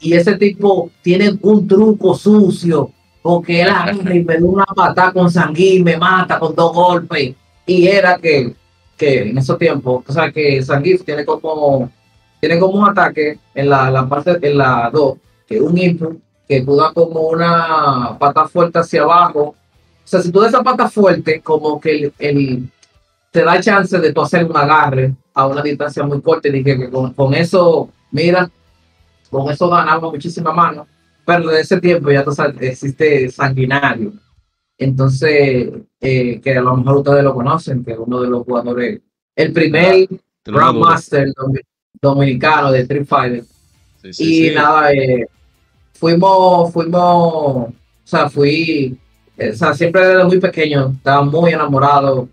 y ese tipo tiene un truco sucio, porque él agarra y me da una patada con Sanguí, me mata con dos golpes. Y era que, que en esos tiempos, o sea que Sanguí tiene como, tiene como un ataque en la, la parte, en la 2, que es un input, que tú das como una pata fuerte hacia abajo. O sea, si tú das esa pata fuerte, como que el, el- te da chance de tú hacer un agarre a una distancia muy corta. Y dije que con, con eso, mira, con eso ganamos muchísima mano. Pero de ese tiempo ya existe sanguinario. Entonces, eh, que a lo mejor ustedes lo conocen, que es uno de los jugadores, el primer digo, Grandmaster domi- dominicano de Street Fighter. sí, sí, y sí. nada, eh, fuimos, fuimos, o sea, fui, eh, o sea, siempre desde muy pequeño estaba muy enamorado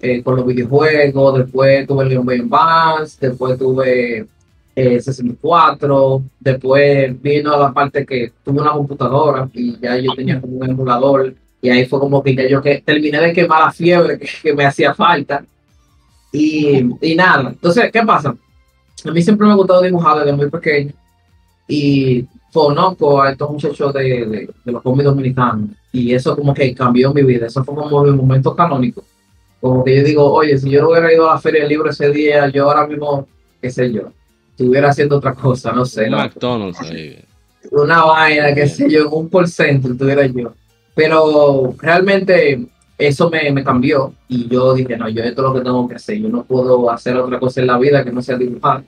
eh, con los videojuegos, después tuve el Game Boy Advance, después tuve eh, 64, después vino la parte que tuve una computadora y ya yo tenía como un emulador y ahí fue como que ya yo que terminé de quemar la fiebre que, que me hacía falta y, y nada, entonces, ¿qué pasa? A mí siempre me ha gustado dibujar desde muy pequeño y conozco a estos muchachos de, de, de los cómics dominicanos y eso como que cambió mi vida, eso fue como mi momento canónico. Como que yo digo, oye, si yo no hubiera ido a la feria del libro ese día, yo ahora mismo, qué sé yo, estuviera haciendo otra cosa, no sé. ¿no? McDonald's ahí. Una vaina, qué sé yo, en un por centro estuviera yo. Pero realmente eso me, me cambió y yo dije, no, yo esto es lo que tengo que hacer, yo no puedo hacer otra cosa en la vida que no sea dibujar.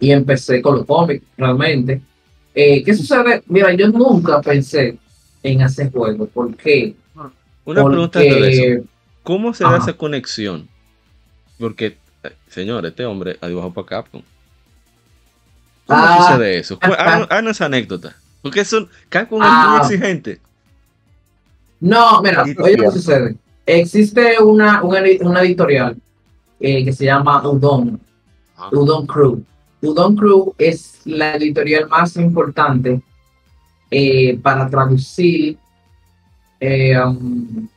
Y empecé con los cómics, realmente. Eh, ¿Qué sucede? Mira, yo nunca pensé en hacer juegos. ¿Por qué? Una pregunta de eso. ¿Cómo se da esa conexión? Porque, eh, señor, este hombre ha dibujado para Capcom. ¿Cómo Ah. sucede eso? Haznos esa anécdota. Porque son, Capcom es Ah. muy exigente. No, mira, oye, ¿qué sucede? Existe una, una editorial eh, que se llama Udon, Ah. Udon Crew. Udon Crew es la editorial más importante eh, para traducir, eh, um,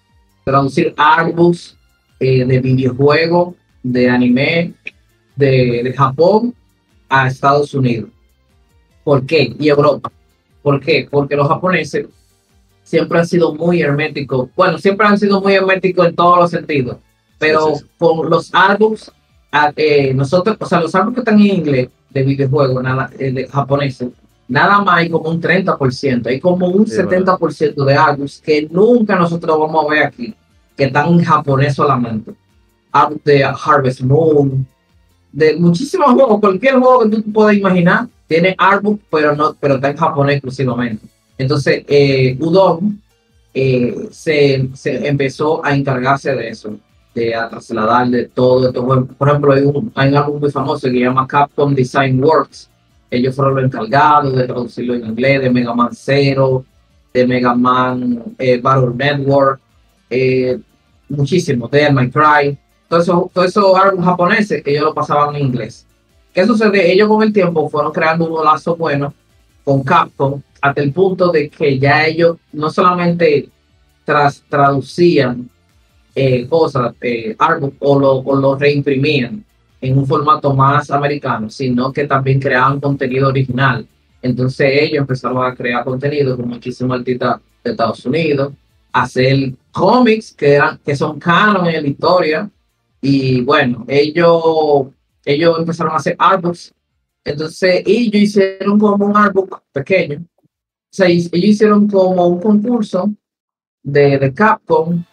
traducir artbooks eh, de videojuegos, de anime, de, de Japón a Estados Unidos. ¿Por qué? Y Europa. ¿Por qué? Porque los japoneses siempre han sido muy herméticos. Bueno, siempre han sido muy herméticos en todos los sentidos. Pero Sí, sí, sí. con los álbumes, a- eh, nosotros, o sea, los álbumes que están en inglés de videojuegos, nada, eh, de japoneses, nada más hay como un 30%, hay como un Sí, 70% de álbumes que nunca nosotros vamos a ver aquí, que están en japonés solamente. Álbumes de Harvest Moon, de muchísimos juegos, cualquier juego que tú puedas imaginar, tiene artbook, pero no, pero está en japonés exclusivamente. Entonces, eh, Udon eh, se, se empezó a encargarse de eso, de a trasladar de todo esto. Bueno, Por ejemplo, hay un, hay un álbum muy famoso que se llama Capcom Design Works. Ellos fueron los encargados de traducirlo en inglés, de Mega Man Zero, de Mega Man eh, Battle Network, eh, muchísimo, de My Cry. Todos esos todo eso japoneses, ellos lo pasaban en inglés. ¿Qué sucede? Ellos con el tiempo fueron creando unos lazos buenos con Capcom hasta el punto de que ya ellos no solamente tras, traducían eh, cosas, eh, artbook, o lo, o lo reimprimían en un formato más americano, sino que también creaban contenido original. Entonces ellos empezaron a crear contenido con muchísimos artistas de Estados Unidos, hacer cómics que, que son canon en la historia. Y bueno, ellos, ellos empezaron a hacer artbooks. Entonces ellos hicieron como un artbook pequeño. O sea, ellos hicieron como un concurso de Capcom,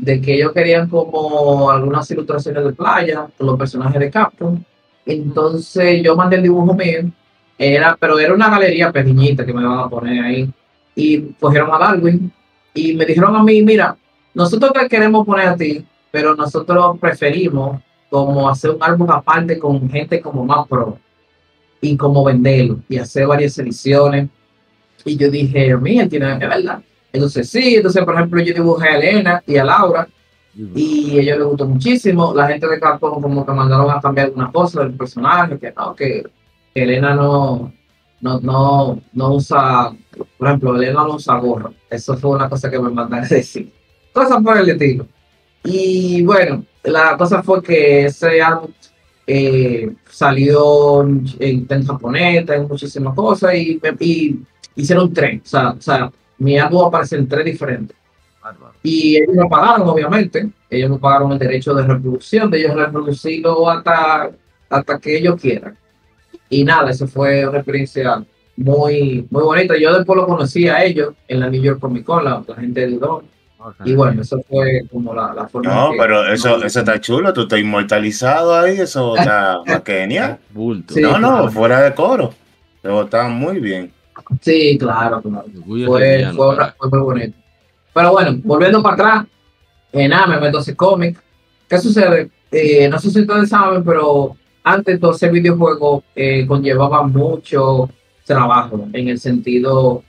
de que ellos querían como algunas ilustraciones de playa con los personajes de Capcom. Entonces yo mandé el dibujo mío, era, pero era una galería pequeñita que me iban a poner ahí. Y cogieron a Darwin y me dijeron a mí, mira, nosotros te queremos poner a ti, pero nosotros preferimos como hacer un álbum aparte con gente como más pro y como venderlo y hacer varias ediciones. Y yo dije, mira, tiene, es verdad. Entonces sí, entonces por ejemplo yo dibujé a Elena y a Laura y a ellos les gustó muchísimo. La gente de Capcom como que mandaron a cambiar algunas cosas del personaje, que no, que, Elena no, no, no, no usa, por ejemplo, Elena no usa gorro. Eso fue una cosa que me mandaron a decir. Cosas por el estilo. Y bueno, la cosa fue que ese álbum eh, salió en, en japonés, en muchísimas cosas y, y hicieron tres. O sea, o sea, mi álbum aparece en tres diferentes. Y ellos me pagaron, obviamente. Ellos me pagaron el derecho de reproducción, de ellos reproducirlo hasta, hasta que ellos quieran. Y nada, eso fue una experiencia muy, muy bonita. Yo después lo conocí a ellos en la New York Comic Con, la, la gente de Udon. Y bueno, eso fue como la, la forma. No, que- pero eso, eso está chulo, tú estás inmortalizado ahí, eso está genial. Bulto. Sí. No, no, claro. fuera de coro. Pero está muy bien. Sí, claro, claro. Fue, fue, una- carajo. fue muy bonito. Pero bueno, volviendo para atrás, eh, nada, me meto a ese cómic. ¿Qué sucede? Eh, no sé si ustedes saben, pero antes de hacer videojuegos eh, conllevaba mucho trabajo en el sentido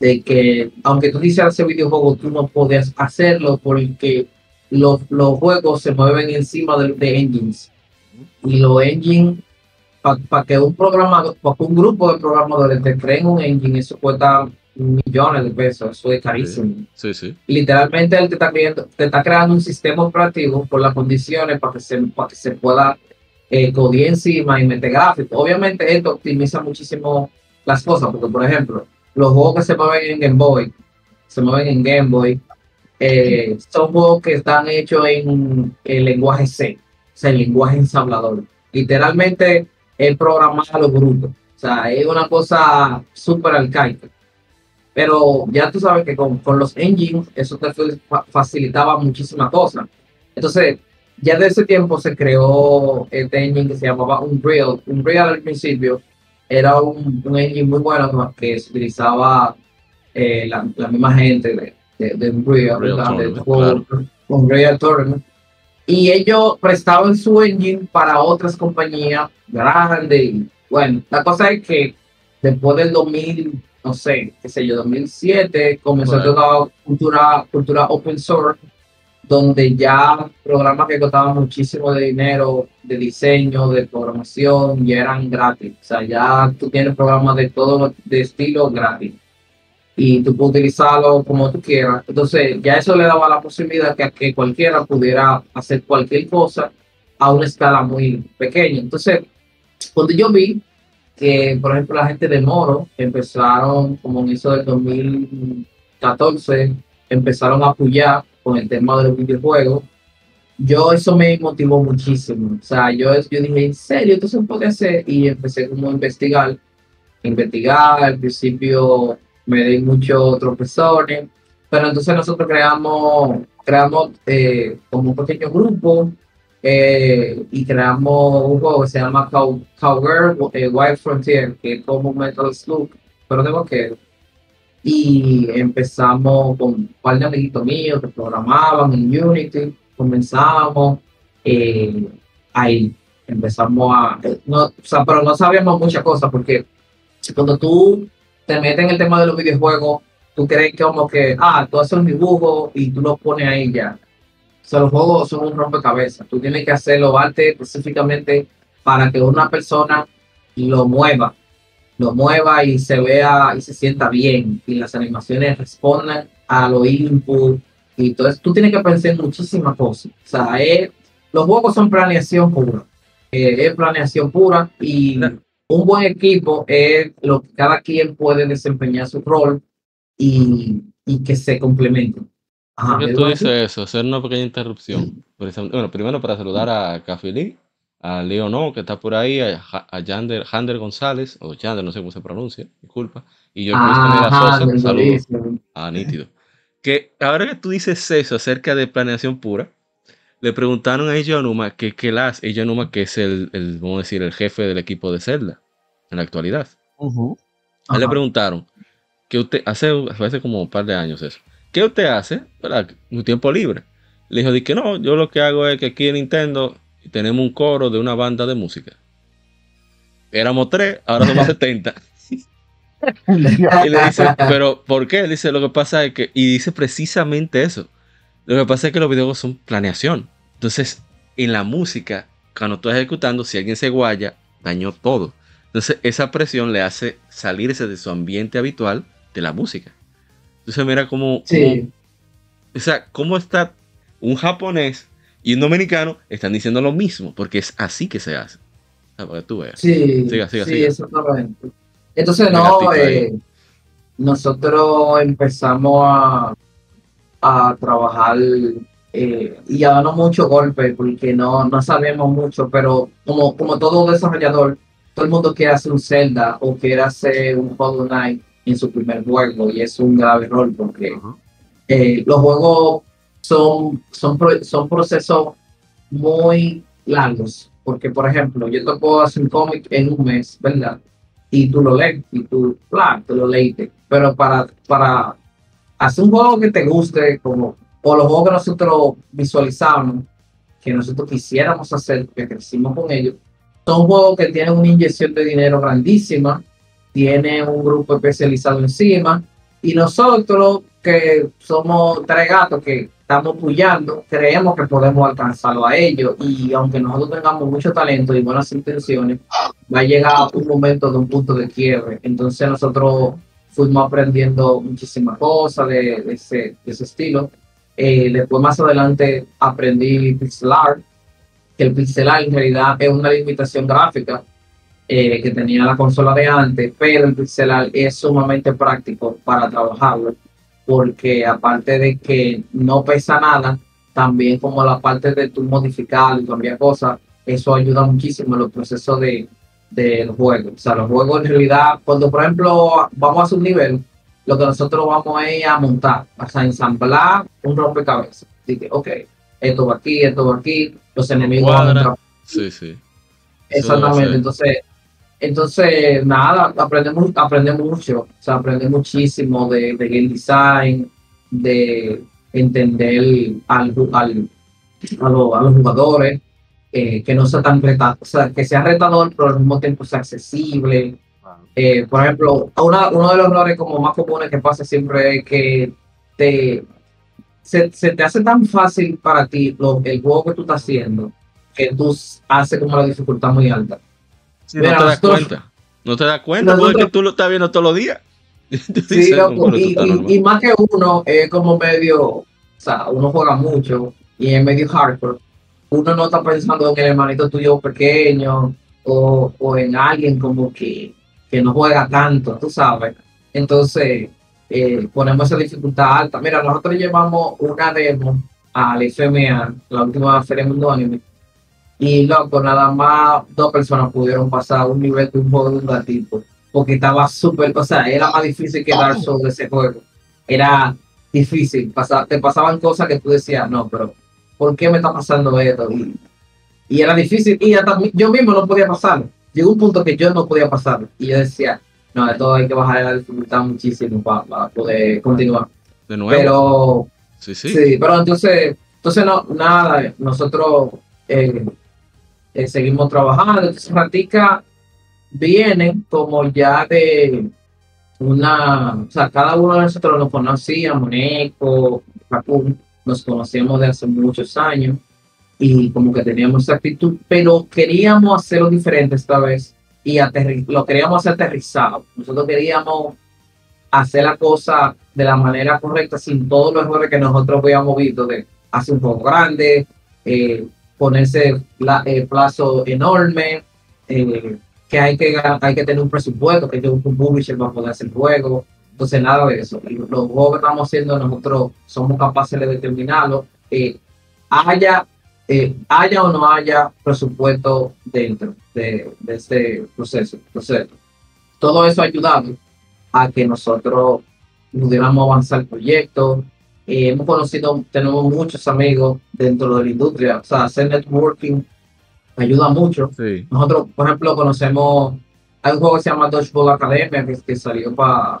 de que aunque tú quisieras hacer videojuegos, tú no podías hacerlo porque los, los juegos se mueven encima de, de engines. Y los engines, para que un programador, para que un grupo de programadores te creen un engine, eso cuesta millones de pesos, eso es carísimo. Sí, sí. Literalmente él te está, creando, te está creando un sistema operativo por las condiciones para que se, para que se pueda eh, codiar encima y meter gráficos. Obviamente esto optimiza muchísimo las cosas, porque por ejemplo, los juegos que se mueven en Game Boy, se mueven en Game Boy, eh, son juegos que están hechos en el lenguaje C, o sea, el lenguaje ensamblador. Literalmente es programar a los brutos. O sea, es una cosa súper arcaica. Pero ya tú sabes que con, con los engines eso te fa- facilitaba muchísimas cosas. Entonces, ya desde ese tiempo se creó este engine que se llamaba Unreal. Unreal al principio era un, un engine muy bueno que se utilizaba eh, la, la misma gente de, de, de Unreal, Unreal Tournament, juego, Unreal Tournament. Y ellos prestaban su engine para otras compañías grandes. Bueno, la cosa es que después del 2000, no sé, qué sé yo, 2007, comenzó Bueno. toda cultura, cultura open source, donde ya programas que costaban muchísimo de dinero, de diseño, de programación, ya eran gratis. O sea, ya tú tienes programas de todo de estilo gratis. Y tú puedes utilizarlo como tú quieras. Entonces, ya eso le daba la posibilidad que, cualquiera pudiera hacer cualquier cosa a una escala muy pequeña. Entonces, cuando yo vi que, por ejemplo, la gente de Moro empezaron, como en eso del 2014, empezaron a apoyar con el tema de los videojuegos, yo eso me motivó muchísimo. O sea, yo, yo dije, ¿en serio? Entonces puede hacer. Y empecé como a investigar, investigar. Al principio me di muchos tropezones, pero entonces nosotros creamos, creamos eh, como un pequeño grupo eh, y creamos un juego que se llama Cow, Cowgirl eh, Wild Frontier, que es como un Metal Slug, pero de vaquero. Y empezamos con un par de amiguitos míos que programaban en Unity, comenzamos eh, ahí, empezamos a, no, o sea, pero no sabíamos muchas cosas porque cuando tú te metes en el tema de los videojuegos, tú crees que como que, ah, tú haces un dibujo y tú lo pones ahí ya. O sea, los juegos son un rompecabezas. Tú tienes que hacerlo arte específicamente para que una persona lo mueva, lo mueva y se vea y se sienta bien. Y las animaciones respondan a los inputs. Y entonces tú tienes que pensar en muchísimas cosas. O sea, es- los juegos son planeación pura. Eh, es planeación pura y. un buen equipo es lo que cada quien puede desempeñar su rol y, y que se complementen. Ajá, ¿Por qué ¿es tú dices eso? Hacer una pequeña interrupción. Bueno, primero para saludar a Café Lee, a Leonor, que está por ahí, a, a Yander, Jander González, o Yander, no sé cómo se pronuncia, disculpa. Y yo, Ajá, Sosa, saludos. Ah, nítido. Que ahora que tú dices eso acerca de planeación pura, le preguntaron a Eiji Onuma que qué las Eiji Onuma, que es el, el, vamos a decir, el jefe del equipo de Zelda en la actualidad. A él le preguntaron que usted hace, hace como un par de años eso. ¿Qué usted hace para un tiempo libre? Le dijo, di que no, yo lo que hago es que aquí en Nintendo tenemos un coro de una banda de música. Éramos tres, ahora somos 70. Y le dice, pero ¿por qué? Él dice, lo que pasa es que, y dice precisamente eso. Lo que pasa es que los videojuegos son planeación. Entonces, en la música, cuando tú estás ejecutando, si alguien se guaya, dañó todo. Entonces, esa presión le hace salirse de su ambiente habitual de la música. Entonces, mira cómo, Sí, o sea, cómo está un japonés y un dominicano están diciendo lo mismo, porque es así que se hace. O sea, para que tú veas. sí, Siga, siga, sí, siga. exactamente. Entonces, no, eh, nosotros empezamos a, a trabajar eh, y a darnos mucho golpe porque no, no sabemos mucho, pero como, como todo desarrollador, todo el mundo quiere hacer un Zelda o quiere hacer un Hollow Knight en su primer juego y es un grave error porque Ajá. eh, los juegos son, son, son procesos muy largos. Porque, por ejemplo, yo te puedo hacer un cómic en un mes, ¿verdad? Y tú lo lees, y tú, claro, tú lo leíste. Pero para, para hacer un juego que te guste, como, o los juegos que nosotros visualizamos, que nosotros quisiéramos hacer, que crecimos con ellos, son juegos que tienen una inyección de dinero grandísima, tienen un grupo especializado encima, Y nosotros, que somos tres gatos que estamos puyando, creemos que podemos alcanzarlo a ellos. Y aunque nosotros tengamos mucho talento y buenas intenciones, va a llegar un momento de un punto de quiebre. Entonces nosotros fuimos aprendiendo muchísimas cosas de, de ese, de ese estilo. Eh, después más adelante aprendí pixel art, que el pixel art en realidad es una limitación gráfica eh, que tenía la consola de antes, pero el pixel art es sumamente práctico para trabajarlo, porque aparte de que no pesa nada, también como la parte de tu modificar y cambiar cosas, eso ayuda muchísimo en los procesos de, del juego. O sea, los juegos en realidad, cuando por ejemplo vamos a hacer un nivel, lo que nosotros vamos a ir a montar, o sea, ensamblar un rompecabezas. Así que, ok, esto va aquí, esto va aquí, los enemigos van a Sí, sí. Exactamente, sí. entonces, entonces nada, aprendemos, aprendemos mucho, o sea, aprendemos muchísimo de, de game design, de entender al, al, a los jugadores, eh, que no sea tan retador, o sea, que sea retador, pero al mismo tiempo sea accesible. Eh, por ejemplo, una- uno de los errores como más comunes que pasa siempre es que te, se, se te hace tan fácil para ti lo, el juego que tú estás haciendo que tú haces como la dificultad muy alta. Sí, Mira, no te das nosotros- cuenta. No te das cuenta porque nosotros- es que tú lo estás viendo todos los días. Sí, loco, "Bueno, esto y, y- normal". y más que uno es como medio, o sea, uno juega mucho y es medio hardcore. Uno no está pensando en el hermanito tuyo pequeño o, o en alguien como que, que no juega tanto, tú sabes. Entonces, eh, ponemos esa dificultad alta. Mira, nosotros llevamos una demo al FMA, la última Feria Mundo Anime, y loco, nada más dos personas pudieron pasar un nivel de un juego de un gatito porque estaba súper, o sea, era más difícil que Dark Souls de ese juego. Era difícil, pasa- te pasaban cosas que tú decías, no, pero ¿por qué me está pasando esto? Y, y era difícil, y hasta yo mismo no podía pasarlo. Llegó un punto que yo no podía pasarlo, y yo decía, no, esto hay que bajar la dificultad muchísimo para, para poder continuar. De nuevo. Pero sí, sí. Sí, pero entonces, entonces no, nada, nosotros eh, eh, seguimos trabajando. Entonces, Ratica viene como ya de una, o sea, cada uno de nosotros nos conocíamos, Neko, Raccoon, nos conocíamos de hace muchos años y como que teníamos esa actitud, pero queríamos hacerlo diferente esta vez y lo queríamos hacer aterrizado. Nosotros queríamos hacer la cosa de la manera correcta sin todos los errores que nosotros habíamos visto de hacer un juego grande, eh, ponerse la, eh, plazo enorme, eh, que hay que hay que tener un presupuesto, que un publisher va a poder hacer el juego. Entonces, nada de eso. Los juegos que estamos haciendo nosotros somos capaces de determinarlo. eh, haya, eh, haya o no haya presupuesto dentro de, de este proceso. Entonces, todo eso ha ayudado a que nosotros pudiéramos avanzar el proyecto. Eh, hemos conocido, tenemos muchos amigos dentro de la industria, o sea, hacer networking ayuda mucho. Sí. Nosotros, por ejemplo, conocemos, hay un juego que se llama Dodgeball Academia, que, que salió para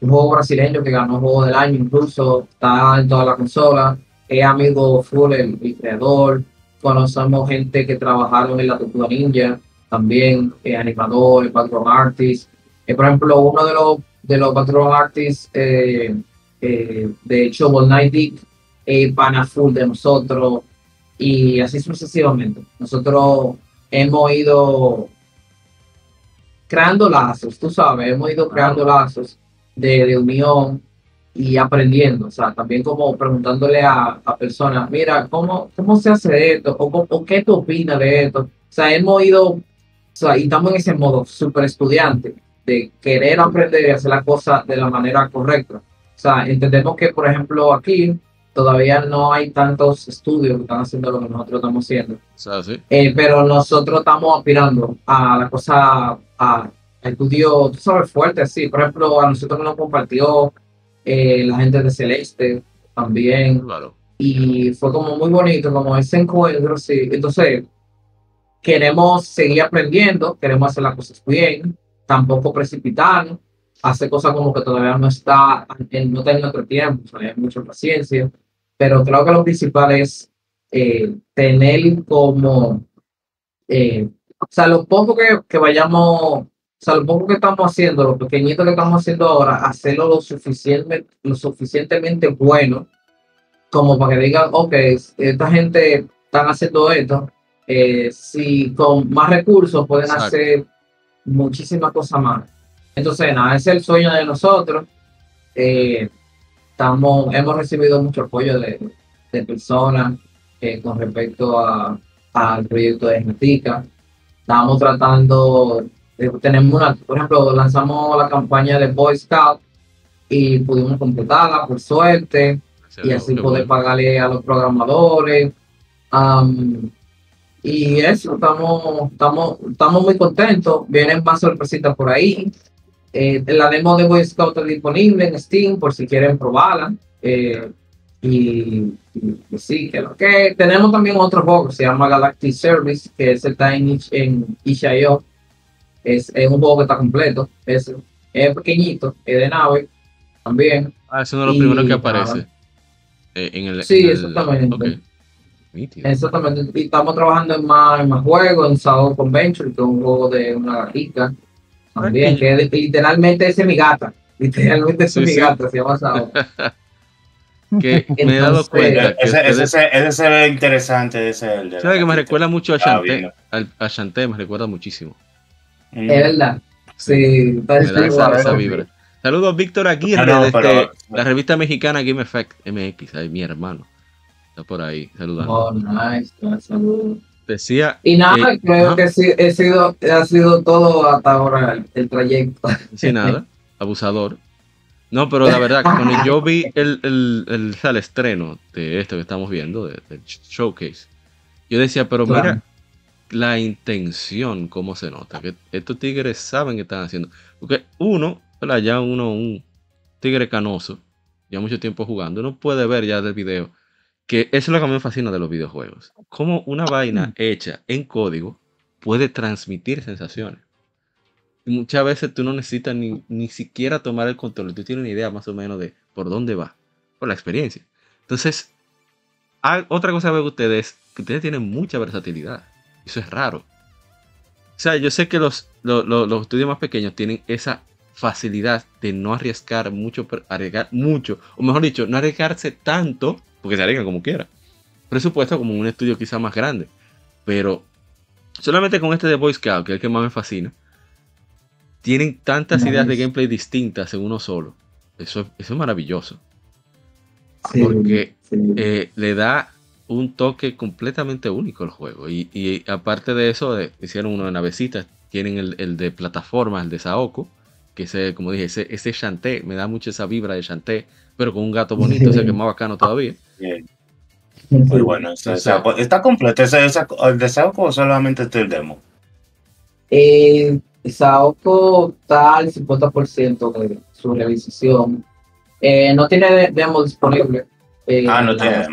un juego brasileño que ganó juego del año, incluso está en toda la consola. Es amigo full el, el creador. Conocemos gente que trabajaron en la Tortuga Ninja, también eh, animadores, background artists. Eh, por ejemplo, uno de los, de los background artists eh, eh, de Shovel Knight Dick, eh, pana full de nosotros y así sucesivamente. Nosotros hemos ido creando lazos, tú sabes, hemos ido creando lazos de, de unión y aprendiendo, o sea, también como preguntándole a, a personas, mira, ¿cómo, ¿cómo se hace esto? ¿O, qué tú opinas de esto? O sea, hemos ido, o sea, y estamos en ese modo súper estudiante de querer aprender y hacer la cosa de la manera correcta. O sea, entendemos que, por ejemplo, aquí todavía no hay tantos estudios que están haciendo lo que nosotros estamos haciendo. O sea, sí. Eh, pero nosotros estamos aspirando a la cosa, a, a estudios, tú sabes, fuertes, sí. Por ejemplo, a nosotros nos compartió eh, la gente de Celeste también. Claro. Y fue como muy bonito, como ese encuentro, sí. Entonces, queremos seguir aprendiendo, queremos hacer las cosas bien, tampoco precipitarnos, hacer cosas como que todavía no está, no está en nuestro tiempo, o sea, hay mucha paciencia. Pero creo que lo principal es eh, tener como, eh, o sea, lo poco que, que vayamos sea, lo poco que estamos haciendo, lo pequeñito que estamos haciendo ahora, hacerlo lo, suficiente, lo suficientemente bueno como para que digan, ok, esta gente están haciendo esto, eh, si con más recursos pueden Exacto. hacer muchísimas cosas más. Entonces, nada, ese es el sueño de nosotros. Eh, estamos, hemos recibido mucho apoyo de, de personas eh, con respecto a- al proyecto de Genetica. Estamos tratando, de- tenemos una, por ejemplo, lanzamos la campaña de Boy Scout y pudimos completarla por suerte y así poder bueno. pagarle a los programadores. Am, y eso, estamos, estamos, estamos muy contentos. Vienen más sorpresitas por ahí. Eh, la demo de Boy Scout está disponible en Steam por si quieren probarla. Eh, y, sí, que lo que tenemos también otro juego que se llama Galactic Service, que ese está en, en itch.io. Es, es un juego que está completo. Es, es pequeñito, es de nave también. Ah, es uno de los y primeros que aparece. eh, en el, Sí, en el- exactamente. Exactamente. Y estamos trabajando en más, en más juegos, en Sao Convention, que es un juego de una gatita. También, que es- literalmente ese es mi gata. Literalmente ese Sí, es mi sí. gata, se llama Sao. Que me he dado cuenta que Ese, ese, ustedes- se, ese se ve interesante, ese es el de la ¿Sabe que me recuerda mucho a Ah, vino. Al- A Shantae me recuerda muchísimo. Es verdad. Sí, está esa, igual. esa vibra. Saludos Víctor Aguirre No, no, desde pero- la revista mexicana Game Effect MX, ay, mi hermano. Está por ahí saludando. Oh, nice, saludos. Decía, Y nada, Eh, creo ajá. que sí, he sido, ha sido todo hasta ahora el, el trayecto. sin nada, abusador. No, pero la verdad, cuando yo vi el, el, el, el estreno de esto que estamos viendo, de- del showcase, yo decía, pero Claro. mira la intención, cómo se nota, que estos tigres saben que están haciendo. Porque uno, ya uno, un tigre canoso, ya mucho tiempo jugando, uno puede ver ya del video que eso es lo que a mí me fascina de los videojuegos. Cómo una vaina hecha en código puede transmitir sensaciones. Y muchas veces tú no necesitas ni, ni siquiera tomar el control, tú tienes una idea más o menos de por dónde va, por la experiencia. Entonces, hay- otra cosa que veo de ustedes, que ustedes tienen mucha versatilidad. Eso es raro. O sea, yo sé que los, los, los- los estudios más pequeños tienen esa facilidad de no arriesgar mucho, arriesgar mucho, o mejor dicho, no arriesgarse tanto, porque se arriesgan como quiera. Presupuesto como un estudio quizá más grande. Pero solamente con este de Boy Scout, que es el que más me fascina, tienen tantas ideas de gameplay distintas en uno solo. Eso, es- eso es maravilloso. Sí, Porque, sí. Eh, le da un toque completamente único al juego. Y, y aparte de eso, eh, hicieron uno de navecitas. Tienen el, el de plataformas, el de Saoko. Que ese, como dije, ese, ese Shantae, me da mucho esa vibra de Shantae, pero con un gato bonito, ese que es más bacano todavía. Bien, muy bueno. ese- está completo. Ese, ese, ¿El de Saoko o solamente está el demo? Eh, Saoko está al 50% de su realización. Eh, no tiene de- demo disponible. Eh, Ah, no en tiene las-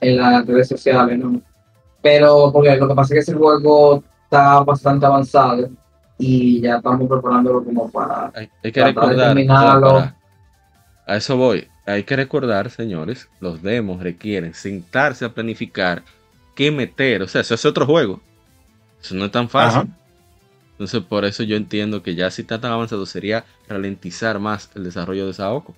en- En redes sociales, ¿no? Pero porque lo que pasa es que ese juego está bastante avanzado y ya estamos preparándolo como para... Hay, hay que de recordar, para- a eso voy. Hay que recordar, señores, los demos requieren sentarse a planificar qué meter. O sea, eso es otro juego. Eso no es tan fácil. Ajá. Entonces, por eso yo entiendo que ya si está tan avanzado sería ralentizar más el desarrollo de Saoko.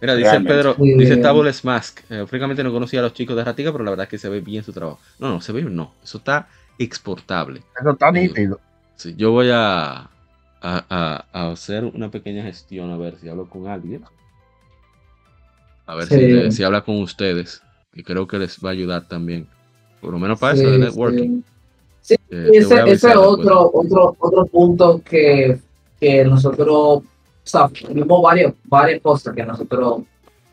Mira, dice Realmente. Pedro, Sí. dice Tables Mask. eh, francamente no conocía a los chicos de Ratica, pero la verdad es que se ve bien su trabajo. No, no, se ve bien, no. Eso está exportable. Eso está nítido. Sí, yo voy a, a, a- a hacer una pequeña gestión a ver si hablo con alguien. A ver Sí. si, le- si habla con ustedes. Y creo que les va a ayudar también. Por lo menos para Sí, eso de networking. Sí, Eh, ese, es después. otro, otro, otro punto que, que nosotros, o sea, vimos varias, varias cosas que nosotros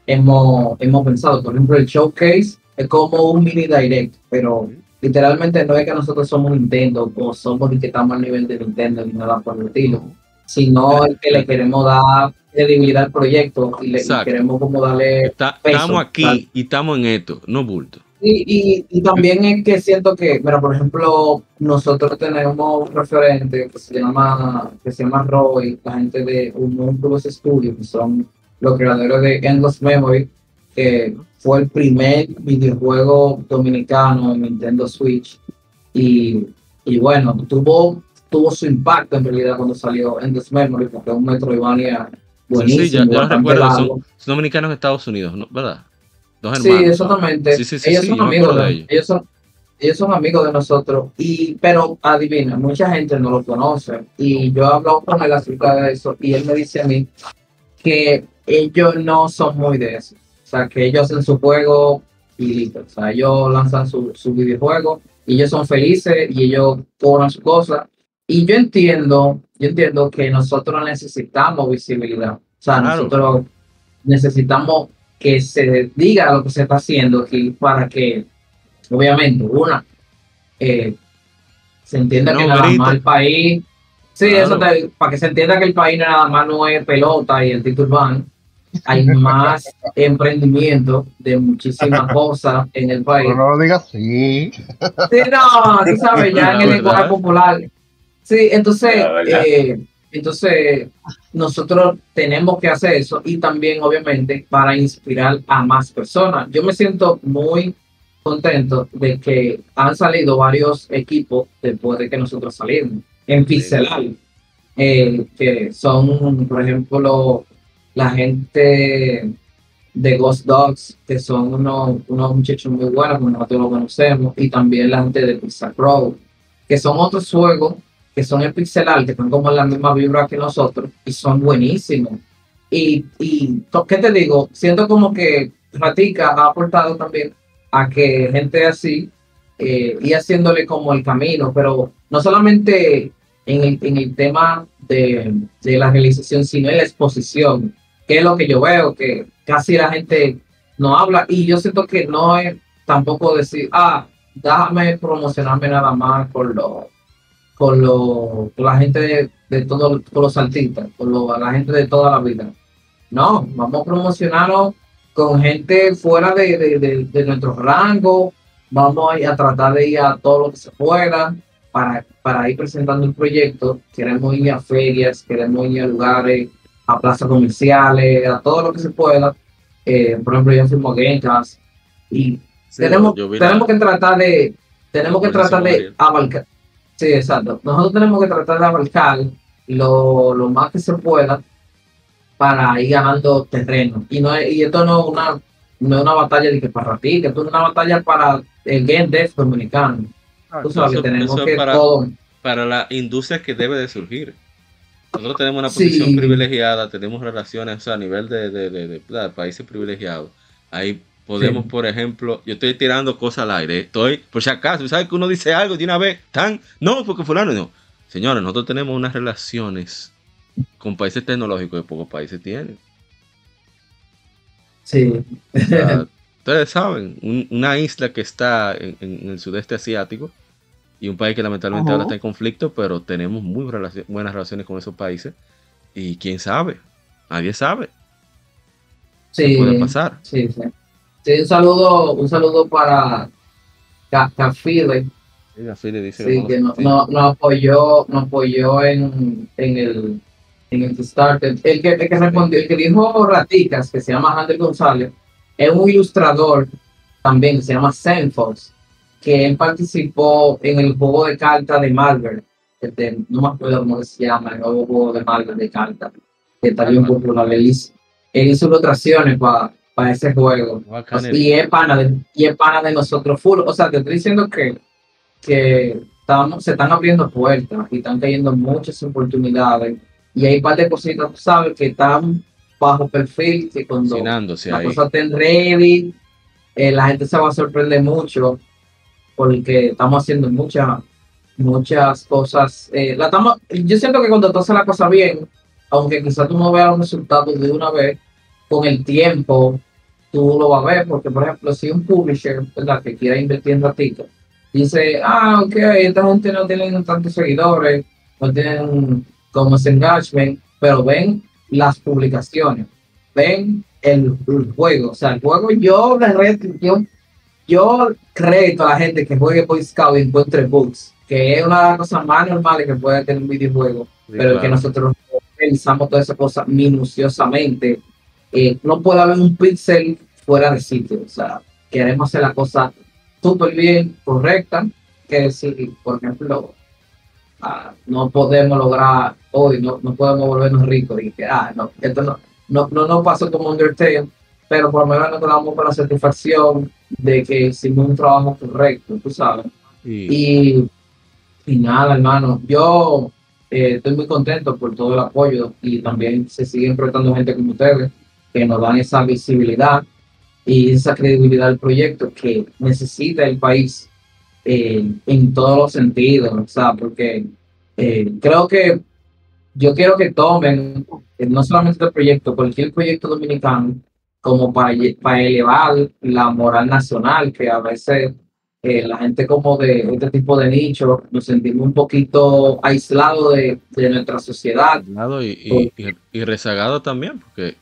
hemos, hemos pensado. Por ejemplo, el showcase es como un mini direct, pero literalmente no es que nosotros somos Nintendo o somos los que estamos al nivel de Nintendo ni nada por el estilo, sino el que le queremos dar credibilidad al proyecto y le y queremos como darle Está- peso, estamos aquí tal. y estamos en esto, no bulto. Y, y, y también es que siento que, mira, por ejemplo, nosotros tenemos un referente que se llama, que se llama Roy, la gente de Unumbrus Studio, que son los creadores de Endless Memory, que fue el primer videojuego dominicano en Nintendo Switch. Y, y bueno, tuvo tuvo su impacto en realidad cuando salió en This Memory, porque es un Metroidvania buenísimo. Sí, sí, ya, recuerdo. son dominicanos en Estados Unidos, ¿no? ¿verdad? Dos Sí, hermanos. exactamente. Sí, sí, sí, ellos sí, son amigos de, ellos. ellos son ellos son amigos de nosotros y pero adivina mucha gente no lo conoce y yo hablo con él acerca de eso y él me dice a mí que ellos no son muy de eso o sea que ellos hacen su juego y listo o sea ellos lanzan su, su videojuego y ellos son felices y ellos cobran su cosa y yo entiendo yo entiendo que nosotros necesitamos visibilidad o sea Claro. nosotros necesitamos que se diga lo que se está haciendo aquí para que, obviamente, una, eh, se entienda No que nada más el país, sí, Claro. eso te- para que se entienda que el país nada más no es pelota y el Tito Urbano, hay más emprendimiento de muchísimas cosas en el país. Pero no lo digas así. Sí, no, tú sabes, ya en el lenguaje popular. Sí, entonces, eh, entonces nosotros tenemos que hacer eso y también, obviamente, para inspirar a más personas. Yo me siento muy contento de que han salido varios equipos después de que nosotros salimos en Pixelal, eh, que son, por ejemplo, la gente de Ghost Dogs, que son unos, unos muchachos muy buenos, como nosotros lo conocemos, y también la gente de Pixar Pro, que son otros juegos que son en pixelar, que están como la misma vibra que nosotros, y son buenísimos. Y, y ¿qué te digo? Siento como que Ratica ha aportado también a que gente así eh, y haciéndole como el camino, pero no solamente en el, en el tema de, de la realización, sino en la exposición, que es lo que yo veo, que casi la gente no habla y yo siento que no es tampoco decir, ah, déjame promocionarme nada más con lo, con lo, con la gente de, de todos con los artistas, con lo- la gente de toda la vida. No, vamos a promocionarnos con gente fuera de, de, de- de nuestro rango, vamos a, ir a tratar de ir a todo lo que se pueda para, para ir presentando el proyecto. Queremos ir a ferias, queremos ir a lugares, a plazas comerciales, a todo lo que se pueda. Eh, por ejemplo, yo firmo Gamecast y Sí, tenemos, la- tenemos que tratar de tenemos que Buenísimo, tratar de abarcar sí exacto nosotros tenemos que tratar de abarcar lo, lo más que se pueda para ir ganando terreno y no y esto no es una no es una batalla de que para ti que esto es una batalla para el game dev dominicano tú sabes Eso- tenemos eso que para- todo para la industria que debe de surgir. Nosotros tenemos una Sí. posición privilegiada, tenemos relaciones o sea, a nivel de, de- de- de- de países privilegiados. Ahí podemos, Sí. por ejemplo, yo estoy tirando cosas al aire, estoy, por si acaso, ¿sabes que uno dice algo de una vez? Tan, no, porque fulano no. Señores, nosotros tenemos unas relaciones con países tecnológicos que pocos países tienen. sí O sea, ustedes saben, un- una isla que está en, en el sudeste asiático y un país que lamentablemente Ajá. ahora está en conflicto, pero tenemos muy buenas relaciones con esos países y quién sabe, nadie sabe qué sí puede pasar. sí sí Sí, un saludo un saludo para Ca- Cafile Philly dice Sí, que lo no, sentí. no, no apoyó, no apoyó en, en el en el. El que, el que respondió, el que dijo Raticas, que se llama Ander González, es un ilustrador también, que se llama Zenfox, que él participó en el juego de cartas de Marvel. Este, no me acuerdo cómo se llama, el nuevo juego de Marvel de cartas, que está bien popular. Él hizo, él hizo ilustraciones para ese juego. Y es pana de, y es pana de nosotros full. O sea, te estoy diciendo que, que estamos, se están abriendo puertas y están cayendo muchas oportunidades. Y hay un par de cositas, tú sabes, que están bajo perfil, que cuando cocinándose la ahí. cosa esté ready, eh, la gente se va a sorprender mucho porque estamos haciendo muchas muchas cosas. eh, la estamos, yo siento que cuando tú haces la cosa bien, aunque quizás tú no veas los resultados de una vez, con el tiempo tú lo vas a ver, porque por ejemplo, si un publisher ¿verdad? que quiera invertir en ratito, dice, ah, ok, esta gente no tiene tantos seguidores, no tienen como ese engagement, pero ven las publicaciones, ven el, el juego, o sea, el juego yo le reto, yo, reto a la gente que juegue Boy Scout y encuentre bugs, que es una de las cosas más normales que puede tener un videojuego, Sí, pero que nosotros revisamos todas esas cosas minuciosamente. Eh, no puede haber un pixel fuera de sitio. O sea, queremos hacer la cosa súper bien, correcta. Que si, por ejemplo, ah, no podemos lograr hoy, no, no podemos volvernos ricos. Y que, ah, no, esto no, no, no nos pasó como Undertale, pero por lo menos nos quedamos con la satisfacción de que hicimos un trabajo correcto, tú sabes. Y, Y, y nada, hermano, yo eh, estoy muy contento por todo el apoyo y también se siguen proyectando gente como ustedes que nos dan esa visibilidad y esa credibilidad al proyecto que necesita el país eh, en todos los sentidos, o sea, porque eh, creo que yo quiero que tomen eh, no solamente este proyecto, cualquier proyecto dominicano como para, para elevar la moral nacional, que a veces eh, la gente como de este tipo de nicho nos sentimos un poquito aislados de, de nuestra sociedad. aislado y, y- y- y rezagado también, porque,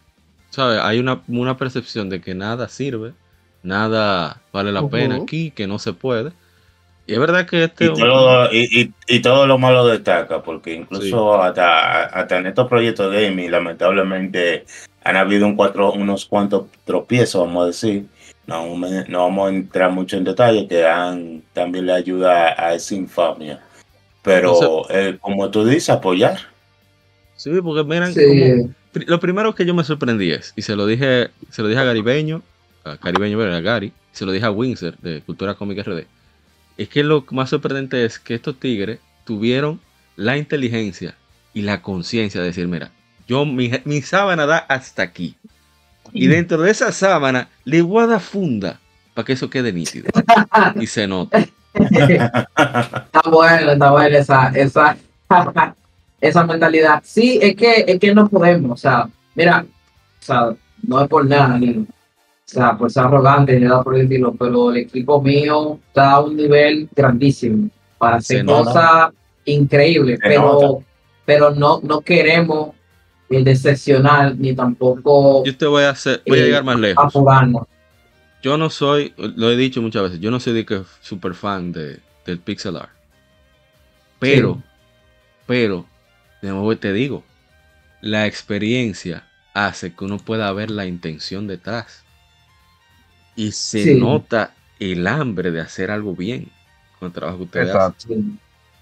¿sabes? Hay una, una percepción de que nada sirve, nada vale la pena aquí, que no se puede. Y es verdad que este Y todo, y, y- y todo lo malo destaca, porque incluso hasta, hasta en estos proyectos de gaming, lamentablemente, han habido un cuatro, unos cuantos tropiezos, vamos a decir. No, no vamos a entrar mucho en detalle, que han, también le ayuda a esa infamia. Pero, eh, como tú dices, apoyar. Sí, porque miran, Sí, como- lo primero que yo me sorprendí es, y se lo dije, se lo dije a Garibeño, a Caribeño, bueno, a Gary, se lo dije a Windsor de Cultura Cómica RD, es que lo más sorprendente es que estos tigres tuvieron la inteligencia y la conciencia de decir, mira, yo mi, mi sábana da hasta aquí. Y dentro de esa sábana le voy a dar funda para que eso quede nítido. Y se nota. Está bueno, está bueno esa, esa, esa mentalidad. Sí, es que, es que no podemos, o sea, mira, o sea, no es por nada, ni, o sea, por ser arrogante ni nada por el estilo, pero el equipo mío está a un nivel grandísimo para hacer cosas increíbles, pero, nota. pero no, no queremos eh, decepcionar ni tampoco Yo te voy a hacer, voy a Eh, llegar más lejos. apurarnos. yo no soy, lo he dicho muchas veces, yo no soy de que super fan de, del pixel art. Pero, Sí. pero, de nuevo te digo, la experiencia hace que uno pueda ver la intención detrás. Y se Sí. nota el hambre de hacer algo bien con el trabajo que ustedes hacen.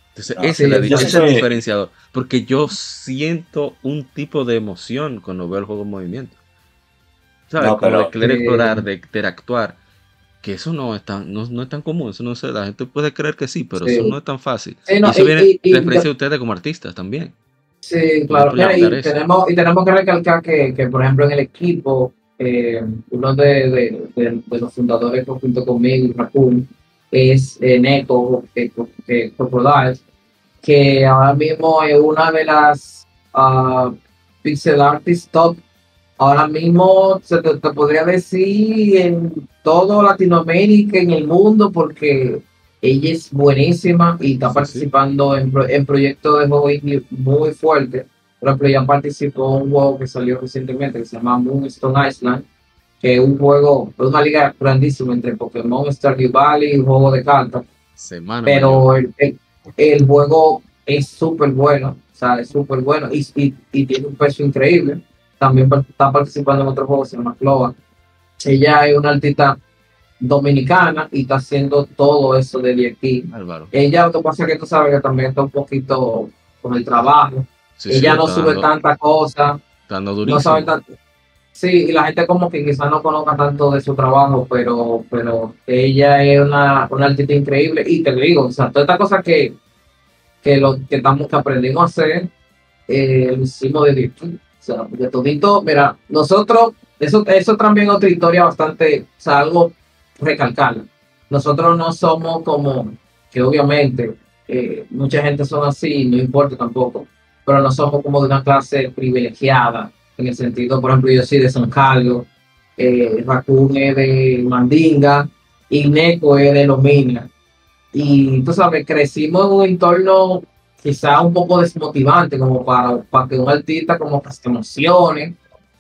Entonces, Ah, ese, sí, la- ese es el diferenciador. Porque yo siento un tipo de emoción cuando veo el juego en movimiento. ¿Sabes? No, pero- de querer Eh, explorar, de interactuar. Que eso no es tan, no, no es tan común. Eso no sé, la gente puede creer que sí, pero Sí. eso no es tan fácil. Sí, no, y eso y- viene y- de experiencia de ustedes como artistas también. Sí, claro. Mira, y, tenemos, y tenemos que recalcar que, que, por ejemplo, en el equipo, eh, uno de, de, de- de los fundadores junto conmigo, Raccoon, es eh, Neko eh, eh, que ahora mismo es una de las ah, pixel artists top. Ahora mismo se te, te podría decir en todo Latinoamérica, en el mundo, porque ella es buenísima y está Sí, sí. participando en, en proyectos de juego indie muy fuertes. Por ejemplo, ella participó en un juego que salió recientemente que se llama Moonstone Island, que es un juego, es una liga grandísima entre Pokémon, Stardew Valley y un juego de cartas. Semana. Pero el, el, el juego es súper bueno, o sea, es súper bueno y, y, y tiene un peso increíble. También está participando en otro juego que se llama Clover. Ella es una artista dominicana y está haciendo todo eso de aquí. Álvaro. Ella, lo que pasa es que tú sabes que también está un poquito con el trabajo. Sí, sí, Ella no sube dando- tanta cosa, no sabe tanto. Sí, y la gente como que quizás no conozca tanto de su trabajo, pero, pero ella es una, una artista increíble. Y te digo, o sea, todas estas cosas que, que, lo, que estamos que aprendimos a hacer, eh, lo hicimos de virtud. O sea, de todito, mira, nosotros, eso, eso también es otra historia bastante, o sea, algo recalcar. Nosotros no somos como, que obviamente eh, mucha gente son así, no importa tampoco, pero no somos como de una clase privilegiada, en el sentido, por ejemplo, yo soy de San Carlos, eh, es de Mandinga y Neco es de Lomina. Y tú sabes, crecimos en un entorno quizá un poco desmotivante como para, para que un artista como que se emocione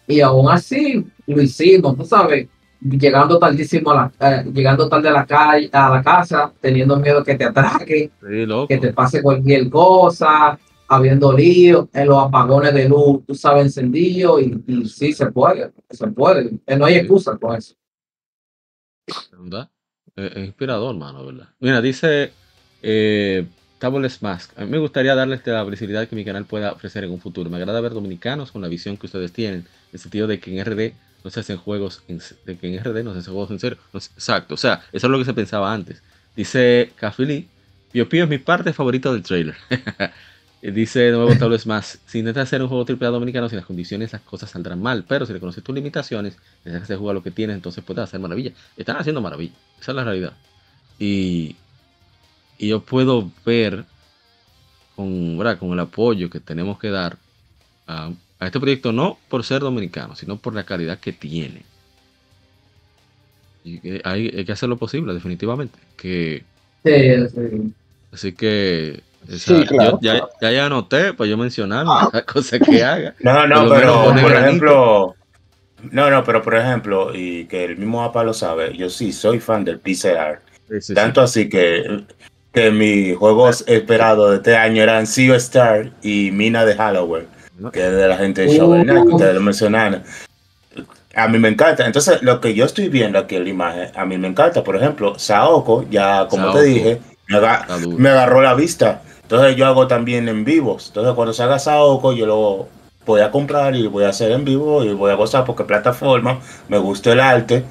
y aún así lo hicimos, tú sabes, llegando tardísimo a la, eh, llegando tarde a la calle, a la casa, teniendo miedo que te Sí, loco. que te pase cualquier cosa, habiendo lío, en los apagones de luz, tú sabes, encendido y, y sí se puede, se puede, Eh, no hay excusa con eso. ¿verdad? Es, es inspirador, mano, ¿verdad? Mira, dice eh, Tables Mask. A mí me gustaría darles la visibilidad que mi canal pueda ofrecer en un futuro. Me agrada ver dominicanos con la visión que ustedes tienen, en el sentido de que en RD no se hacen juegos, en, que en RD no se hacen juegos en serio. No se- exacto, o sea, eso es lo que se pensaba antes. Dice Cafili, Pio Pio es mi parte favorita del trailer. Y Dice de nuevo Tables Mask, si intentas hacer un juego AAA dominicano sin las condiciones, las cosas saldrán mal. Pero si reconoces tus limitaciones, dejas de jugar lo que tienes, entonces puedes hacer maravillas. Están haciendo maravillas. Esa es la realidad. Y, y yo puedo ver con, con el apoyo que tenemos que dar a, a este proyecto, no por ser dominicano, sino por la calidad que tiene. Y hay, hay que hacer lo posible, definitivamente. Que, Sí, sí. así que o Sí, sea, claro. yo ya, ya, ya anoté para yo mencionar las cosas que haga. No, no, pero por ejemplo, no, no, pero por ejemplo, y que el mismo APA lo sabe, yo sí soy fan del PCR. Sí, sí, Tanto así que, que mis juegos esperados de este año eran Sea Star y Mina de Halloween, ¿no? que es de la gente de Shovel Knight, que ustedes lo mencionaron. A mí me encanta. Entonces, lo que yo estoy viendo aquí en la imagen, a mí me encanta. Por ejemplo, Saoko, ya como Saoko. te dije, me, aga- me agarró la vista. Entonces, yo hago también en vivos. Entonces, cuando salga Saoko, yo lo voy a comprar y voy a hacer en vivo y voy a gozar porque plataforma, me gusta el arte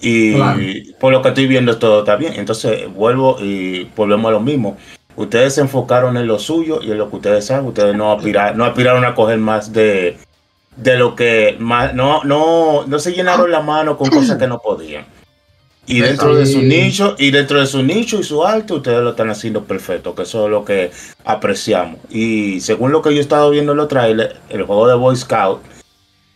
y Claro. por lo que estoy viendo todo está bien. Entonces vuelvo y volvemos a lo mismo. Ustedes se enfocaron en lo suyo y en lo que ustedes saben. Ustedes no, aspira- no aspiraron a coger más de, de lo que más, no, no, no se llenaron la mano con cosas que no podían. Y dentro de su nicho, y dentro de su nicho y su arte, ustedes lo están haciendo perfecto, que eso es lo que apreciamos. Y según lo que yo he estado viendo en los trailers, el juego de Boy Scout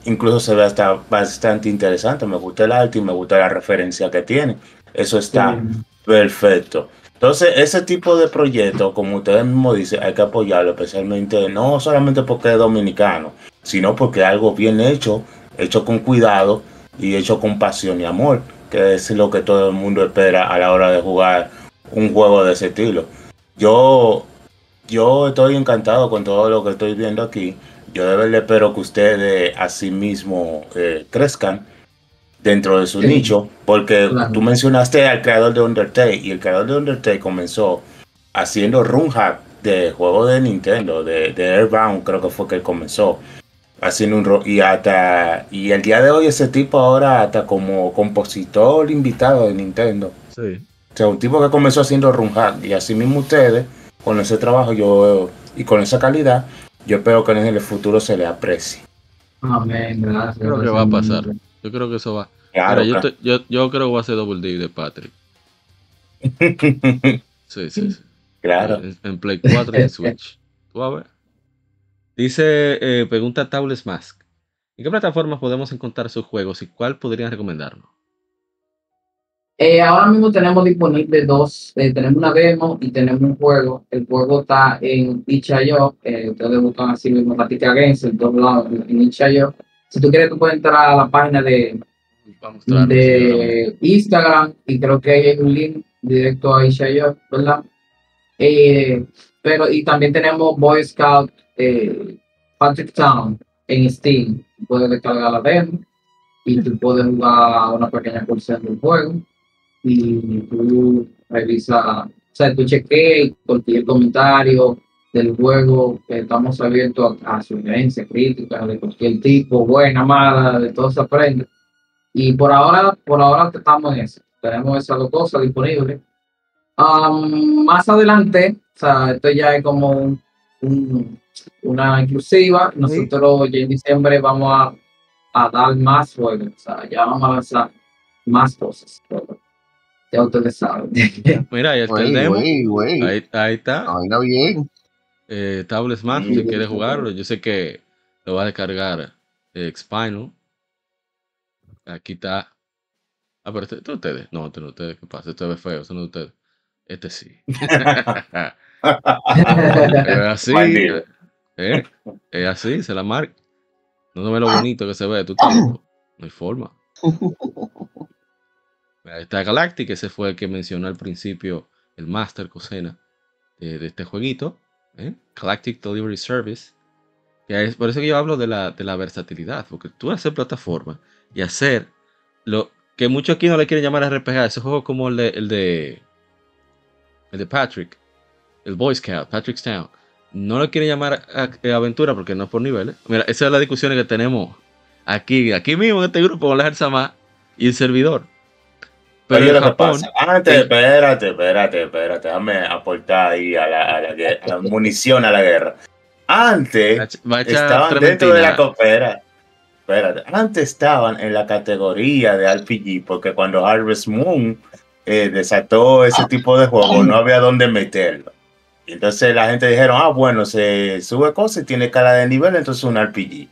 incluso se ve hasta bastante interesante. Me gusta el arte y me gusta la referencia que tiene. Eso está Sí. perfecto. Entonces, ese tipo de proyectos, como ustedes mismos dicen, hay que apoyarlo, especialmente no solamente porque es dominicano, sino porque es algo bien hecho, hecho con cuidado y hecho con pasión y amor, que es lo que todo el mundo espera a la hora de jugar un juego de ese estilo. Yo, yo estoy encantado con todo lo que estoy viendo aquí. Yo de verdad espero que ustedes así mismo eh, crezcan dentro de su Sí. nicho, porque Claro. tú mencionaste al creador de Undertale y el creador de Undertale comenzó haciendo run hack de juegos de Nintendo, de, de Airbound creo que fue que él comenzó haciendo un y hasta y el día de hoy ese tipo ahora hasta como compositor invitado de Nintendo. Sí. O sea, un tipo que comenzó haciendo run hack y así mismo ustedes con ese trabajo yo y con esa calidad, yo espero que en el futuro se le aprecie. Amén, gracias. Creo que va a pasar. Yo creo que eso va. Claro, Mira, yo, te- yo, yo creo que va a ser Double D de Patrick. Sí, sí, sí. claro. En, en Play 4 y en Switch. Tú a ver. Dice, eh, pregunta Tables Mask. ¿En qué plataformas podemos encontrar sus juegos y cuál podrían recomendarnos? Eh, ahora mismo tenemos disponible dos, eh, tenemos una demo y tenemos un juego. El juego está en itch.io, eh, ustedes buscan así mismo Tatica Games, lados, en en itch.io. Si tú quieres, tú puedes entrar a la página de, de Instagram y creo que hay un link directo a itch.io, ¿verdad? Eh, pero y también tenemos Boy Scout eh, Patrick Town en Steam. Puedes descargar la demo y tú puedes jugar una pequeña porción del juego y tú revisas, o sea, tú chequeas cualquier comentario del juego, que estamos abiertos a, a sugerencias, críticas de cualquier tipo, buena, mala, de todo se aprende. Y por ahora, por ahora estamos en eso. Tenemos esas dos cosas disponibles. Am, más adelante, o sea, esto ya es como un- un- una inclusiva. Nosotros ya en diciembre vamos a, a dar más juegos. O sea, ya vamos a lanzar más cosas. pero Ya ustedes saben. Mira, ahí está el demo. Ahí, ahí está. Ah, Vaina bien. Eh, Tables Mask, Sí. si quieres jugarlo. Yo sé que lo va a descargar eh, Spinal. Aquí está. Ah, pero este, este es ustedes. No, este no es ustedes. ¿Qué pasa? Este es feo. Este no es ustedes. Este sí. Es así. Eh, Es así, se la marca. No no ve lo bonito que se ve. Tú loco. No hay forma. Ahí está Galactic, ese fue el que mencionó al principio el Master Cosena de, de este jueguito. ¿Eh? Galactic Delivery Service. Por eso que yo hablo de la, de la versatilidad, porque tú hacer plataforma y hacer lo que muchos aquí no le quieren llamar RPG, ese juego como el de, el de, el de Patrick, el Boy Scout, Patrick Town, no lo quieren llamar a- aventura porque no es por niveles. Mira, esa es la discusión que tenemos aquí, aquí mismo en este grupo con la Sama y el servidor. Pero en Japón, pasa, Antes, el- espérate, espérate, espérate. Déjame aportar ahí a la, a la, a la munición a la guerra. Antes estaban dentro de la coopera. Espérate, antes estaban en la categoría de RPG, porque cuando Harvest Moon eh, desató ese tipo de juego, no había dónde meterlo. Entonces la gente dijeron, ah, bueno, se sube cosas y tiene cara de nivel, entonces es un RPG.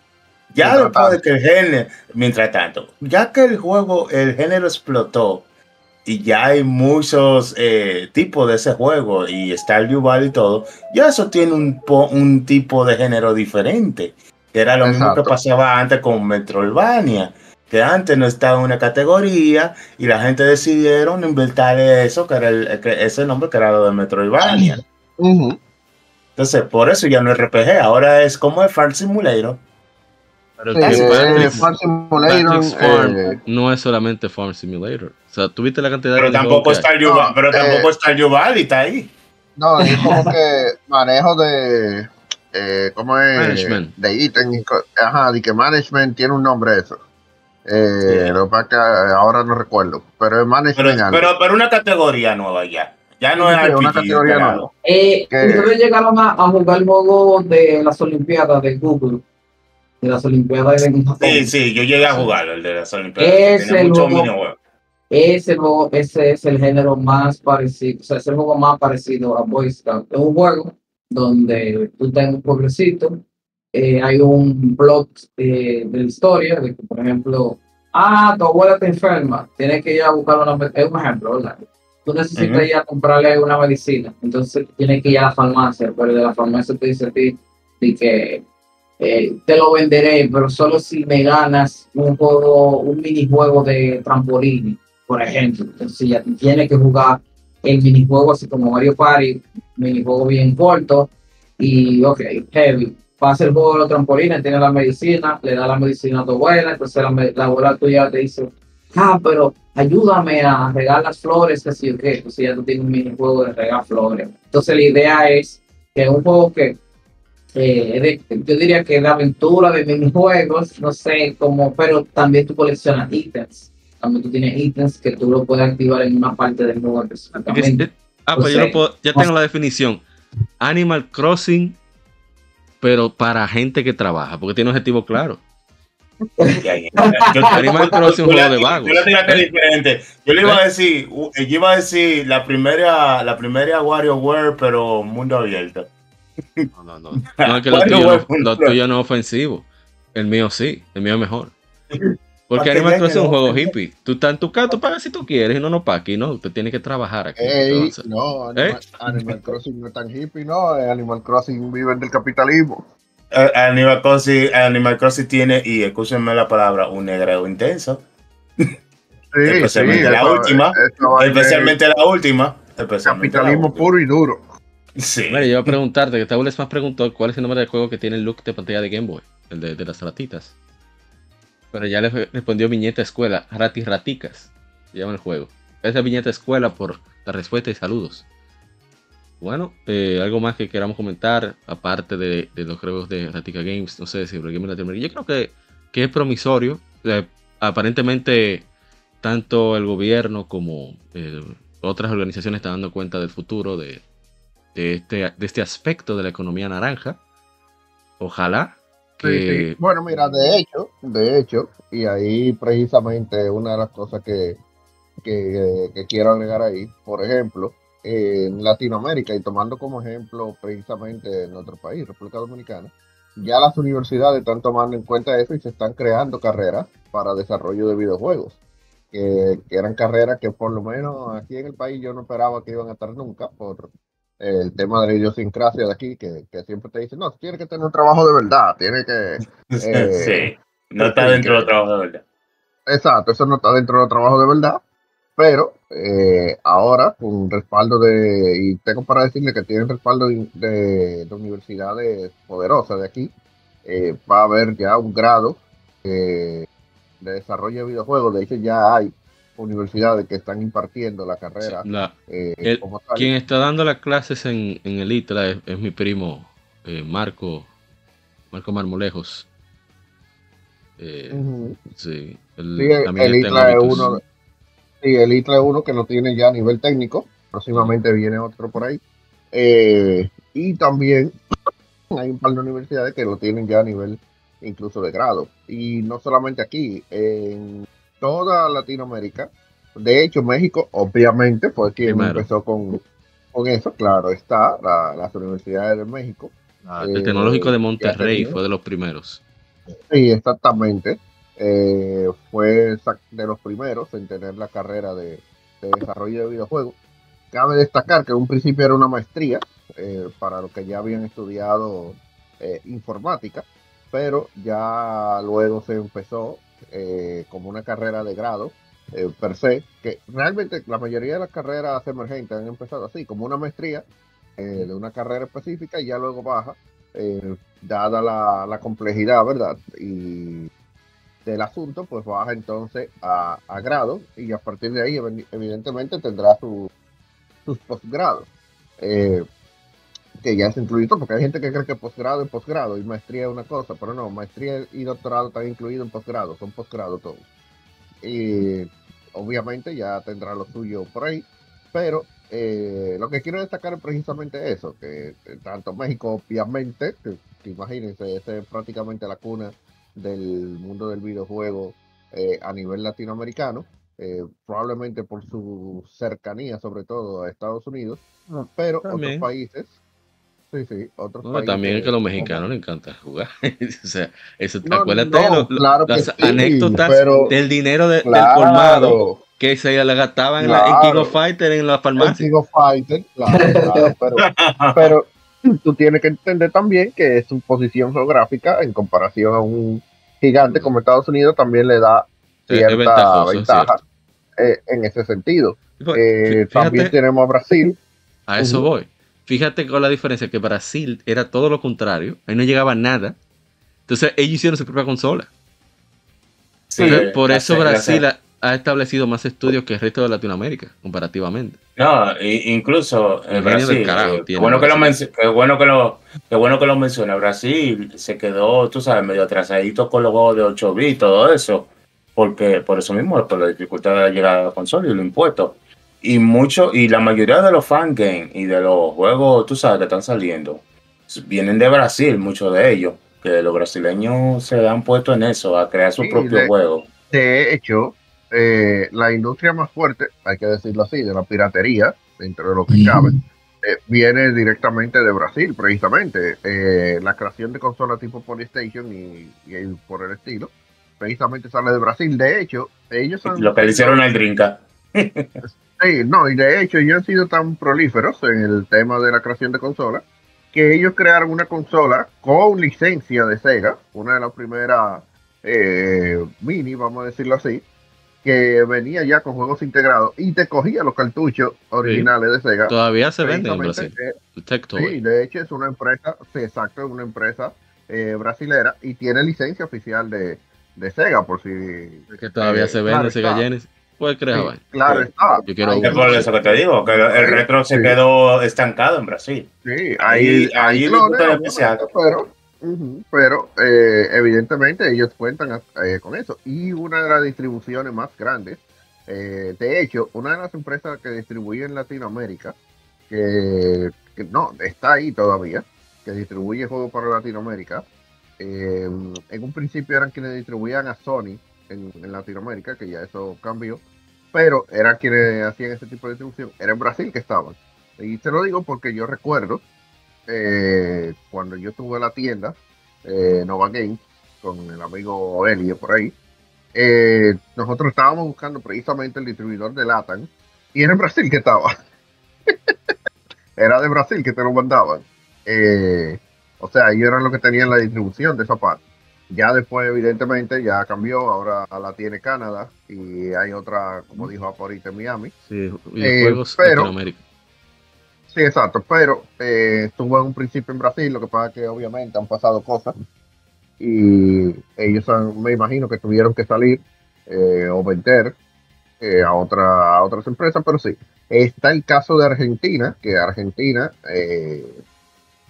Ya después de que el género, mientras tanto, ya que el juego, el género explotó y ya hay muchos eh, tipos de ese juego y Stardew Valley y todo, ya eso tiene un, po- un tipo de género diferente. Que era lo mismo que pasaba antes con Metroidvania, que antes no estaba en una categoría y la gente decidieron inventar eso, que era el, que ese nombre que era lo de Metroidvania. Entonces, por eso ya no es RPG, ahora es como el Farm Simulator. Pero eh, Farm Simulator, Farm eh, no es solamente Farm Simulator. O sea, tuviste la cantidad Pero de tampoco juegos. Stardew, No, Va- pero eh, tampoco Stardew Valley está ahí. No, es como que manejo de. Eh, ¿Cómo es? Management. De ítem. Ajá, de que management tiene un nombre eso. Eh. Lo que que ahora no recuerdo. Pero es management. pero, pero una categoría nueva ya. Ya no Sí, es sí, una categoría nueva. Eh. ¿Ustedes llegaron a, a jugar el juego de las Olimpiadas de Google? De las Olimpiadas de Japón. Sí, sí, yo llegué a jugar el de las Olimpiadas. Es Tiene el muchos juego-. Ese, juego, ese es el género más parecido, o sea, es el juego más parecido a Boy Scout. Es un juego donde tú tienes un pueblecito, eh, hay un plot eh, de la historia, de que, por ejemplo, ah, tu abuela está enferma, tienes que ir a buscar una, es un ejemplo, ¿verdad? Tú necesitas Ujú. ir a comprarle una medicina, entonces tienes que ir a la farmacia, pero de la farmacia te dice a ti de que eh, te lo venderé, pero solo si me ganas un juego, un minijuego de trampolín, por ejemplo. Entonces ya tienes que jugar el minijuego así como Mario Party, minijuego bien corto y ok, heavy. Pasa el juego de los trampolines, tiene la medicina, le da la medicina a tu abuela, entonces la, la abuela tuya te dice, ah, pero ayúdame a regar las flores, que sí o qué, entonces ya tú tienes un minijuego de regar flores. Entonces la idea es que un juego que eh, de- yo diría que de aventura, de minijuegos, no sé, como, pero también tú coleccionas ítems. También tú tienes ítems que tú lo puedes activar en una parte del juego Es- específicamente. es- ah, pues yo sé. lo puedo- ya tengo la definición. Animal Crossing, pero para gente que trabaja, porque tiene un objetivo claro. Animal Crossing es un juego de vagos. Yo ¿Eh? diferente. Yo le iba a decir, uh, yo iba a decir la primera, la primera WarioWare, pero mundo abierto. No, no, no. No, es que lo tuyo, no, lo tuyo no es ofensivo. El mío sí, el mío es mejor. Porque Para que Animal Crossing es un juego hippie. Tú estás en tu casa, tú pagas si tú quieres y no, no pa' aquí, no. Usted tiene que trabajar aquí. Ey, entonces. no, ¿Eh? Animal, Animal Crossing no es tan hippie, no. eh, Animal Crossing viven del capitalismo. Eh, Animal Crossing, Animal Crossing tiene, y escúchenme la palabra, un negreo intenso. Sí, Especialmente la eso- última, eso Especialmente la última. Especialmente la Capitalismo última. puro y duro. Mira, yo iba a preguntarte, que Tabules más preguntó cuál es el nombre del juego que tiene el look de pantalla de Game Boy, el de, las ratitas. Pero ya le respondió Viñeta Escuela, Ratis Raticas, se llama el juego. Esa Viñeta Escuela por la respuesta y saludos. Bueno, eh, algo más que queramos comentar, aparte de, los juegos de Ratica Games, no sé si el Game Latinoamérica. Yo creo que, que es promisorio. Aparentemente, tanto el gobierno como eh, otras organizaciones están dando cuenta del futuro de, de este, de este aspecto de la economía naranja. Ojalá que... sí. Bueno, mira, de hecho, de hecho, y ahí precisamente una de las cosas que, que, que quiero agregar ahí, por ejemplo, en Latinoamérica, y tomando como ejemplo precisamente nuestro país, República Dominicana, ya las universidades están tomando en cuenta eso y se están creando carreras para desarrollo de videojuegos, que, que eran carreras que por lo menos aquí en el país yo no esperaba que iban a estar nunca por el tema de la idiosincrasia de aquí, que, que siempre te dicen, no, tiene que tener un trabajo de verdad, tiene que... Eh, sí. No está dentro del trabajo de verdad. Exacto, eso no está dentro del trabajo de verdad, pero eh, ahora con respaldo de, y tengo para decirle que tienen respaldo de, de- de universidades poderosas de aquí, eh, va a haber ya un grado eh, de desarrollo de videojuegos, de hecho ya hay universidades que están impartiendo la carrera. La- eh, el- como tal. quien está dando las clases en, en el ITLA es, es mi primo eh, Marco, Marco Marmolejos. Eh, sí, el, es uno. Sí, el ITLA es uno que lo tiene ya a nivel técnico. Próximamente viene otro por ahí. Eh, y también hay un par de universidades que lo tienen ya a nivel incluso de grado. Y no solamente aquí, en toda Latinoamérica. De hecho, México, obviamente, fue quien Primero. empezó con, con eso. Claro, está la- las universidades de México. Ah, eh, el Tecnológico de ya Monterrey fue de los primeros. Sí, exactamente. Eh, fue de los primeros en tener la carrera de, de desarrollo de videojuegos. Cabe destacar que en un principio era una maestría eh, para los que ya habían estudiado eh, informática, pero ya luego se empezó eh, como una carrera de grado eh, per se, que realmente la mayoría de las carreras emergentes han empezado así, como una maestría eh, de una carrera específica y ya luego baja eh, dada la, complejidad, ¿verdad? Y del asunto, pues baja entonces a, a grado y a partir de ahí evi- evidentemente tendrá su- sus posgrados, que ya es incluido, porque hay gente que cree que posgrado es posgrado y maestría es una cosa, pero no, maestría y doctorado están incluidos en posgrado, son posgrados todos. Y obviamente ya tendrá lo suyo por ahí, pero eh, lo que quiero destacar es precisamente eso, que eh, tanto México, obviamente, que, que imagínense, esa es prácticamente la cuna del mundo del videojuego eh, a nivel latinoamericano, eh, probablemente por su cercanía, sobre todo a Estados Unidos, pero también. otros países, sí, sí, otros No, países. también es que a los como- mexicanos les encanta jugar. o sea, eso, No, acuérdate no, de claro las sí, anécdotas pero- del dinero de- del colmado que se le gastaban en, la- en King of Fighter en la farmacia. King of Fighters, claro, claro, pero, pero tú tienes que entender también que su posición geográfica en comparación a un gigante como Estados Unidos también le da Es- es cierta es ventaja eh, en ese sentido. Pues, Eh, también tenemos a Brasil. a eso voy. Fíjate con la diferencia que Brasil era todo lo contrario. Ahí no llegaba nada. Entonces ellos hicieron su propia consola. Sí, Entonces, por eso Brasil ha, establecido más estudios que el resto de Latinoamérica, comparativamente. No, incluso en Brasil, carajo eh, qué bueno que lo qué bueno que lo qué bueno que lo menciona. Brasil se quedó, tú sabes, medio atrasadito con los juegos de 8 bits y todo eso, porque por eso mismo, por la dificultad de llegar a la consola y los impuestos. Y mucho y la mayoría de los fan games y de los juegos, tú sabes, que están saliendo, vienen de Brasil, muchos de ellos, que los brasileños se han puesto en eso, a crear su Sí, propio de- juego. De hecho, eh, la industria más fuerte, hay que decirlo así, de la piratería, dentro de lo que cabe, eh, viene directamente de Brasil, precisamente. Eh, la creación de consolas tipo PlayStation y, y por el estilo, precisamente sale de Brasil. De hecho, ellos han Lo que le hicieron al Drinka. Sí, no, y de hecho ellos han sido tan prolíferos en el tema de la creación de consolas que ellos crearon una consola con licencia de Sega, una de las primeras eh, mini, vamos a decirlo así, que venía ya con juegos integrados y te cogía los cartuchos originales de Sega. Todavía se venden en Brasil. eh. Sí, de hecho es una empresa, sí, exacto, es una empresa eh, brasilera y tiene licencia oficial de, de Sega, por si... que todavía eh, se vende claro Sega. Genesis. Creer, Sí, claro Sí. está. Yo quiero. Es por eso que te digo, que el Sí, retro se sí. quedó estancado en Brasil. Sí, Ahí- ahí, pero, pero eh, evidentemente ellos cuentan eh, con eso. Y una de las distribuciones más grandes, eh, de hecho, una de las empresas que distribuye en Latinoamérica, que, que no, está ahí todavía, que distribuye juegos para Latinoamérica, eh, en un principio eran quienes distribuían a Sony en, en Latinoamérica, que ya eso cambió, pero eran quienes hacían ese tipo de distribución, era en Brasil que estaban. Y te lo digo porque yo recuerdo eh, cuando yo tuve la tienda eh, Nova Games con el amigo Elio por ahí, eh, nosotros estábamos buscando precisamente el distribuidor de Latam y era en Brasil que estaba. era de Brasil que te lo mandaban. Eh, o sea, ellos eran los que tenían la distribución de esa parte. Ya después, evidentemente, ya cambió, ahora la tiene Canadá y hay otra, como dijo ahorita en Miami. Sí, videojuegos pero-. Sí, exacto, pero eh, estuvo en un principio en Brasil, lo que pasa es que obviamente han pasado cosas y ellos han- me imagino que tuvieron que salir eh, o vender eh, a, otra, a otras empresas, pero sí. Está el caso de Argentina, que Argentina eh,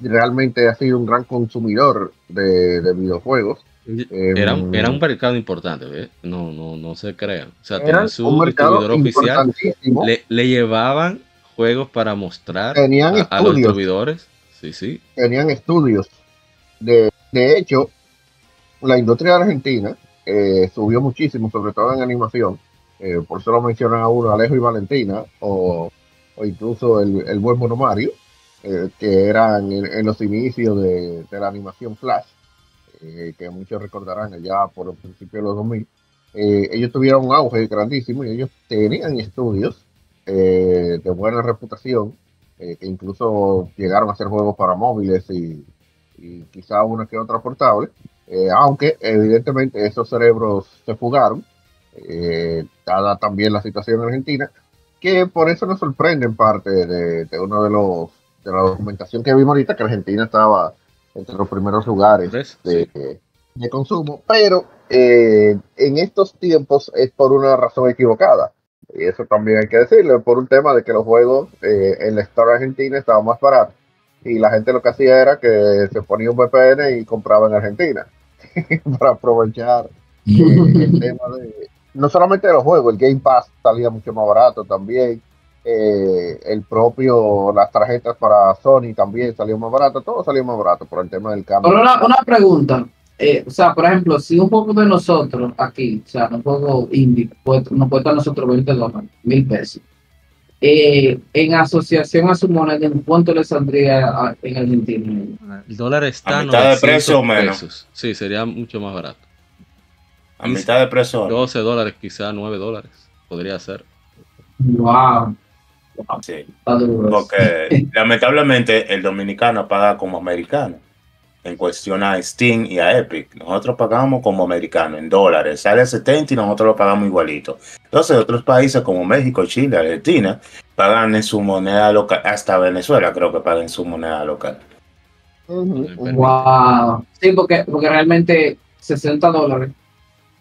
realmente ha sido un gran consumidor de, de videojuegos. Era, Em, era un mercado importante. No, no, no se crean. O sea, su un distribuidor oficial. Le, le llevaban juegos para mostrar Tenían a, a los distribuidores. Sí, sí. tenían estudios. De, de hecho, la industria argentina eh, subió muchísimo, sobre todo en animación. Eh, por eso lo mencionan a uno, Alejo y Valentina, o, o incluso el, el buen Mono Mario, eh, que eran en, los inicios de, la animación Flash, eh, que muchos recordarán allá por el principio de los 2000. Eh, ellos tuvieron un auge grandísimo y ellos tenían estudios eh, de buena reputación que incluso llegaron a hacer juegos para móviles y, y quizá una que otra portable, aunque evidentemente esos cerebros se fugaron, dada también la situación en Argentina, que por eso nos sorprende en parte de uno de los de la documentación que vimos ahorita que Argentina estaba entre los primeros lugares de, de consumo, pero eh, en estos tiempos es por una razón equivocada. Y eso también hay que decirlo, por un tema de que los juegos eh, en la Store Argentina estaban más baratos. Y la gente lo que hacía era que se ponía un VPN y compraba en Argentina para aprovechar eh, el tema de no solamente de los juegos, el Game Pass salía mucho más barato también. Eh, el propio, las tarjetas para Sony también salió más barato, todo salió más barato por el tema del cambio. Pero una, una pregunta. eh, o sea, por ejemplo, si un juego de nosotros aquí, o sea, un juego indie, puede- nos cuesta a nosotros 20 dólares, mil pesos. eh, en asociación a su moneda, ¿en cuánto le saldría a- en Argentina? El dólar está A mitad de 900 precio o menos. pesos. Sí, sería mucho más barato. A mitad de precio. 12 dólares, quizá 9 dólares. Podría ser. Wow. Sí, duro. eso. porque lamentablemente el dominicano paga como americano en cuestión a Steam y a Epic. Nosotros pagamos como americano en dólares. Sale a 70 y nosotros lo pagamos igualito. Entonces otros países como México, Chile, Argentina pagan en su moneda local. Hasta Venezuela creo que pagan en su moneda local. Wow. Sí, porque, porque realmente 60 dólares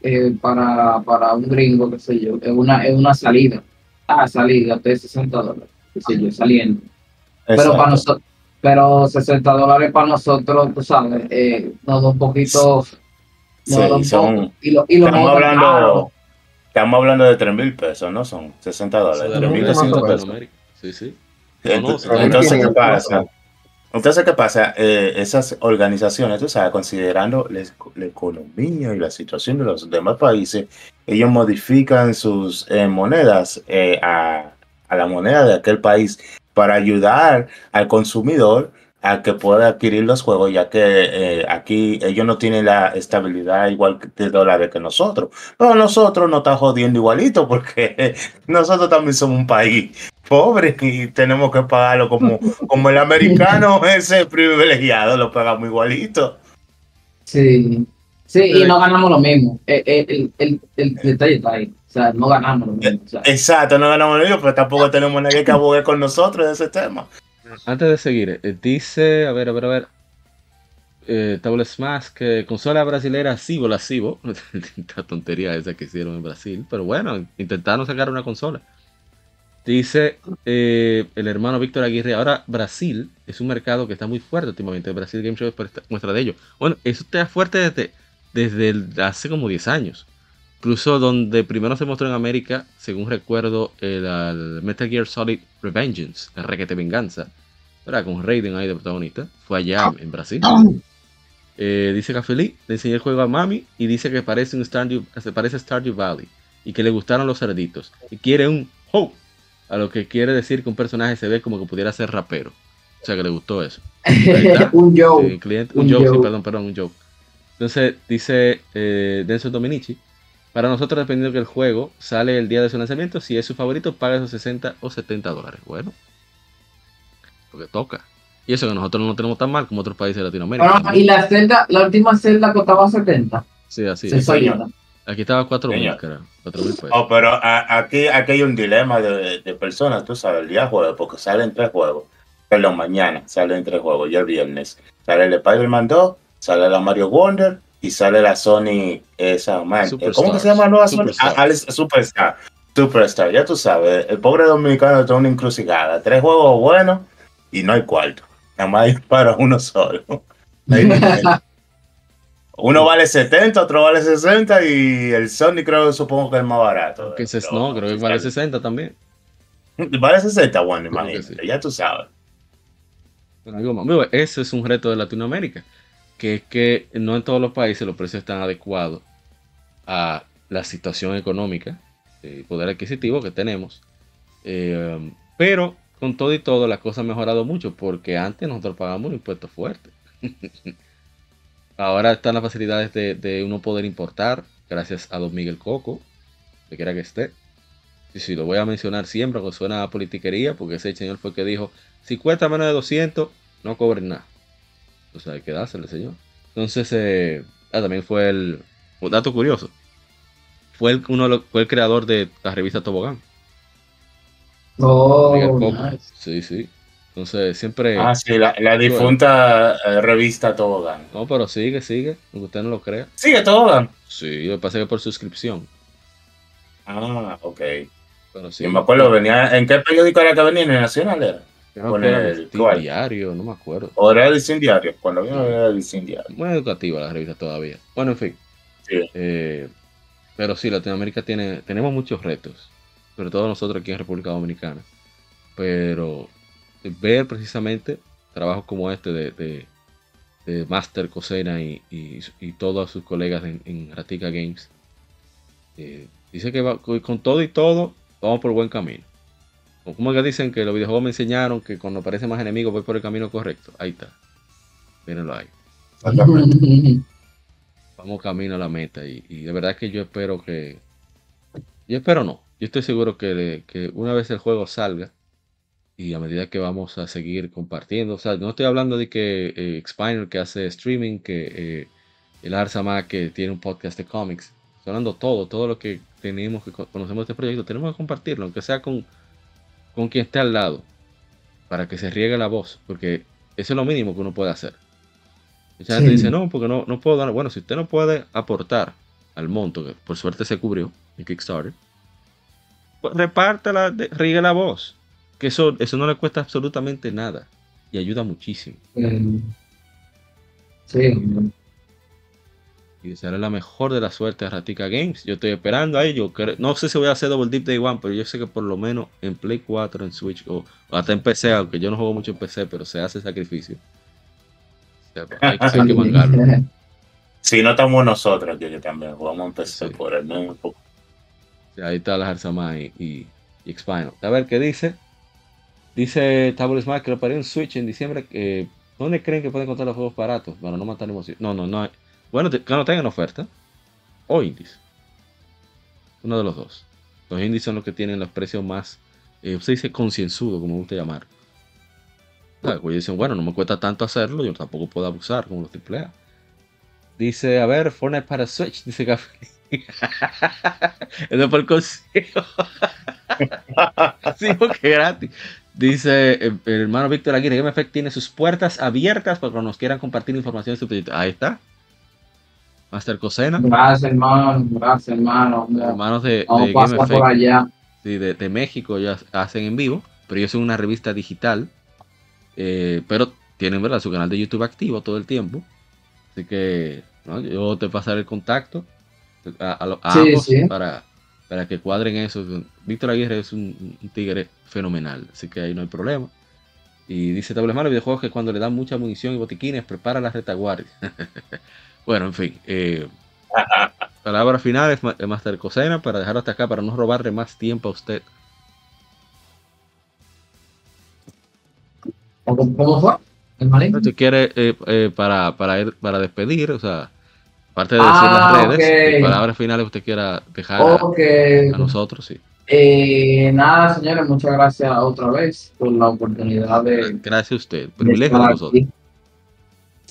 eh, para, para un gringo, qué sé yo, es una, es una salida. Ah, salida de 60 dólares, sé yo, saliendo. Pero Exacto. para nosotros, pero 60 dólares para nosotros, tú sabes, eh, nos da un poquito. Nos Sí, da un son- poco. Y lo, y lo Estamos hablando, caro. estamos hablando de 3 mil pesos, ¿no? Son 60 dólares. Eso de 3 mil Latinoamérica, más o pesos. menos. Latinoamérica. Sí, sí. No, no, Entonces, ¿qué pasa? Entonces, ¿qué pasa? Eh, esas organizaciones, tú sabes, considerando la, la economía y la situación de los demás países, ellos modifican sus eh, monedas eh, a, a la moneda de aquel país para ayudar al consumidor a que pueda adquirir los juegos, ya que eh, aquí ellos no tienen la estabilidad igual de dólares que nosotros. Pero nosotros nos está jodiendo igualito porque nosotros también somos un país pobre y tenemos que pagarlo como, como el americano ese privilegiado, lo pagamos igualito. Sí. Sí, y no ganamos lo mismo. Eh, eh, El, el, el, detalle está ahí. O sea, no ganamos lo mismo. O sea, Exacto, no ganamos el pero tampoco tenemos nadie que abogue con nosotros de ese tema. Antes de seguir, eh, dice, a ver, a ver, a ver. Eh, Table Smash, que consola brasilera Cibo, la Cibo. La tontería esa que hicieron en Brasil. Pero bueno, intentaron sacar una consola. Dice eh, el hermano Víctor Aguirre. Ahora Brasil es un mercado que está muy fuerte últimamente. Brasil Game Show es muestra de ello. Bueno, eso está fuerte desde, desde el- hace como 10 años. Incluso donde primero se mostró en América, según recuerdo, el, al Metal Gear Solid Revengeance, el requete venganza, ¿verdad? con Raiden ahí de protagonista, fue allá en Brasil. Eh, dice Café Lee, le enseñé el juego a Mami y dice que parece un Stardew, se parece a Stardew Valley y que le gustaron los cerditos y quiere un ho, a lo que quiere decir que un personaje se ve como que pudiera ser rapero. O sea que le gustó eso. Un Joe. Un, un joke, sí, perdón, perdón, un joke. Entonces dice eh, Denso Dominici, para nosotros dependiendo que el juego sale el día de su lanzamiento, si es su favorito, paga esos 60 o 70 dólares. Bueno, lo que toca. Y eso que nosotros no lo tenemos tan mal como otros países de Latinoamérica. Y la celda, la última celda costaba 70. Sí, así. Yo. Aquí estaba 4 mil, creo. 4 mil pesos. Oh, pero a- aquí, aquí hay un dilema de, de personas, tú sabes, el día jueves, porque salen tres juegos. Perdón, mañana salen tres juegos, ya el viernes. Sale el Spider-Man 2, sale la Mario Wonder y sale la Sony, esa, man, eh, ¿cómo que se llama la nueva Sony? Ah, Superstar. Superstar, ya tú sabes, el pobre dominicano está una encrucijada. Tres juegos buenos y no hay cuarto. Nada más hay para uno solo. uno vale 70, otro vale 60 y el Sony creo supongo que es el más barato. Que no, creo que vale 60 también. Vale 60, bueno, imagínate, ya tú sabes. Bueno, ese es un reto de Latinoamérica, que es que no en todos los países los precios están adecuados a la situación económica y poder adquisitivo que tenemos. Eh, pero con todo y todo, la cosa ha mejorado mucho porque antes nosotros pagamos un impuesto fuerte. Ahora están las facilidades de, uno poder importar, gracias a Don Miguel Coco, de quiera que esté. Sí, sí, lo voy a mencionar siempre, que suena a politiquería, porque ese señor fue el que dijo, si cuesta menos de 200, no cobren nada. O sea, hay que dárselo, señor. Entonces, eh, ah, también fue el, un dato curioso, fue el, uno fue el creador de la revista Tobogán. Oh, Sí, sí. Entonces, siempre... Ah, sí, la, difunta eh, revista Tobogán. No, pero sigue, sigue, aunque usted no lo crea. ¿Sigue Tobogán? Sí, lo que pasa es que por suscripción. Ah, ok. Pero sí. me acuerdo, venía, ¿en qué periódico era que venía? ¿En el Nacional era? Con el, diario, no me acuerdo. O era el Diario, cuando vino era el Diario. Muy educativa la revista todavía. Bueno, en fin. Sí. Eh, pero sí, Latinoamérica tiene, tenemos muchos retos, sobre todo nosotros aquí en República Dominicana. Pero ver precisamente trabajos como este de, de, Master Cosena y, y, todos sus colegas en, en Ratica Games, eh, dice que con todo y todo vamos por buen camino. Como que dicen que los videojuegos me enseñaron que cuando aparece más enemigos voy por el camino correcto. Ahí está. Mírenlo ahí. Vamos camino a la meta. Y, de verdad que yo espero que. Yo espero no. Yo estoy seguro que, una vez el juego salga y a medida que vamos a seguir compartiendo, o sea, no estoy hablando de que eh, que hace streaming, que eh, el Arzama que tiene un podcast de cómics, estoy hablando todo, todo lo que tenemos que conocemos de este proyecto, tenemos que compartirlo, aunque sea con con quien esté al lado para que se riegue la voz, porque eso es lo mínimo que uno puede hacer. Mucha gente dice, no, porque no, no puedo dar. Bueno, si usted no puede aportar al monto, que por suerte se cubrió en Kickstarter, pues repártela, riegue la voz. Que eso, eso no le cuesta absolutamente nada y ayuda muchísimo. Sí y desearle la mejor de la suerte a Ratica Games. Yo estoy esperando ahí. Yo no sé si voy a hacer Double Deep Day One, pero yo sé que por lo menos en Play 4, en Switch o, hasta en PC, aunque yo no juego mucho en PC, pero se hace sacrificio. hay, que, hay Si no estamos nosotros, que, también jugamos en PC por el mismo poco. ahí está la Harzama y, y, y A ver qué dice. Dice Table Smart que lo paré en Switch en diciembre. Eh, ¿Dónde creen que pueden encontrar los juegos baratos? Para no matar emoción. No, no, no. Bueno, que no tengan oferta. O indies. Uno de los dos. Los indies son los que tienen los precios más, eh, se dice concienzudo, como gusta llamar. Pues dicen, bueno, no me cuesta tanto hacerlo, yo tampoco puedo abusar como los AAA. Dice, a ver, Fortnite para Switch, dice Café. Eso por consejo. sí, porque gratis. Dice eh, el hermano Víctor Aguirre, Game Effect tiene sus puertas abiertas para cuando nos quieran compartir información. Ahí está. Master Cosena. Gracias, hermano. Gracias, hermano. Hermanos de, de Game Effect. allá. Sí, de, México ya hacen en vivo, pero ellos son una revista digital. Eh, pero tienen ¿verdad? su canal de YouTube activo todo el tiempo. Así que yo te pasaré el contacto a, ambos Para, para que cuadren eso. Víctor Aguirre es un, tigre fenomenal, así que ahí no hay problema. Y dice Table Malo, videojuegos que cuando le dan mucha munición y botiquines, prepara la retaguardia. Bueno, en fin. Eh, palabras finales, Master Cosena, para dejarlo hasta acá, para no robarle más tiempo a usted. ¿Cómo fue? ¿El Si quiere, eh, eh, para, para, ir, para despedir, o sea, aparte de decir las ah, redes, palabras finales usted quiera dejar a, nosotros, sí. Eh, nada, señores, muchas gracias otra vez por la oportunidad de. Gracias a usted, privilegio de, nosotros.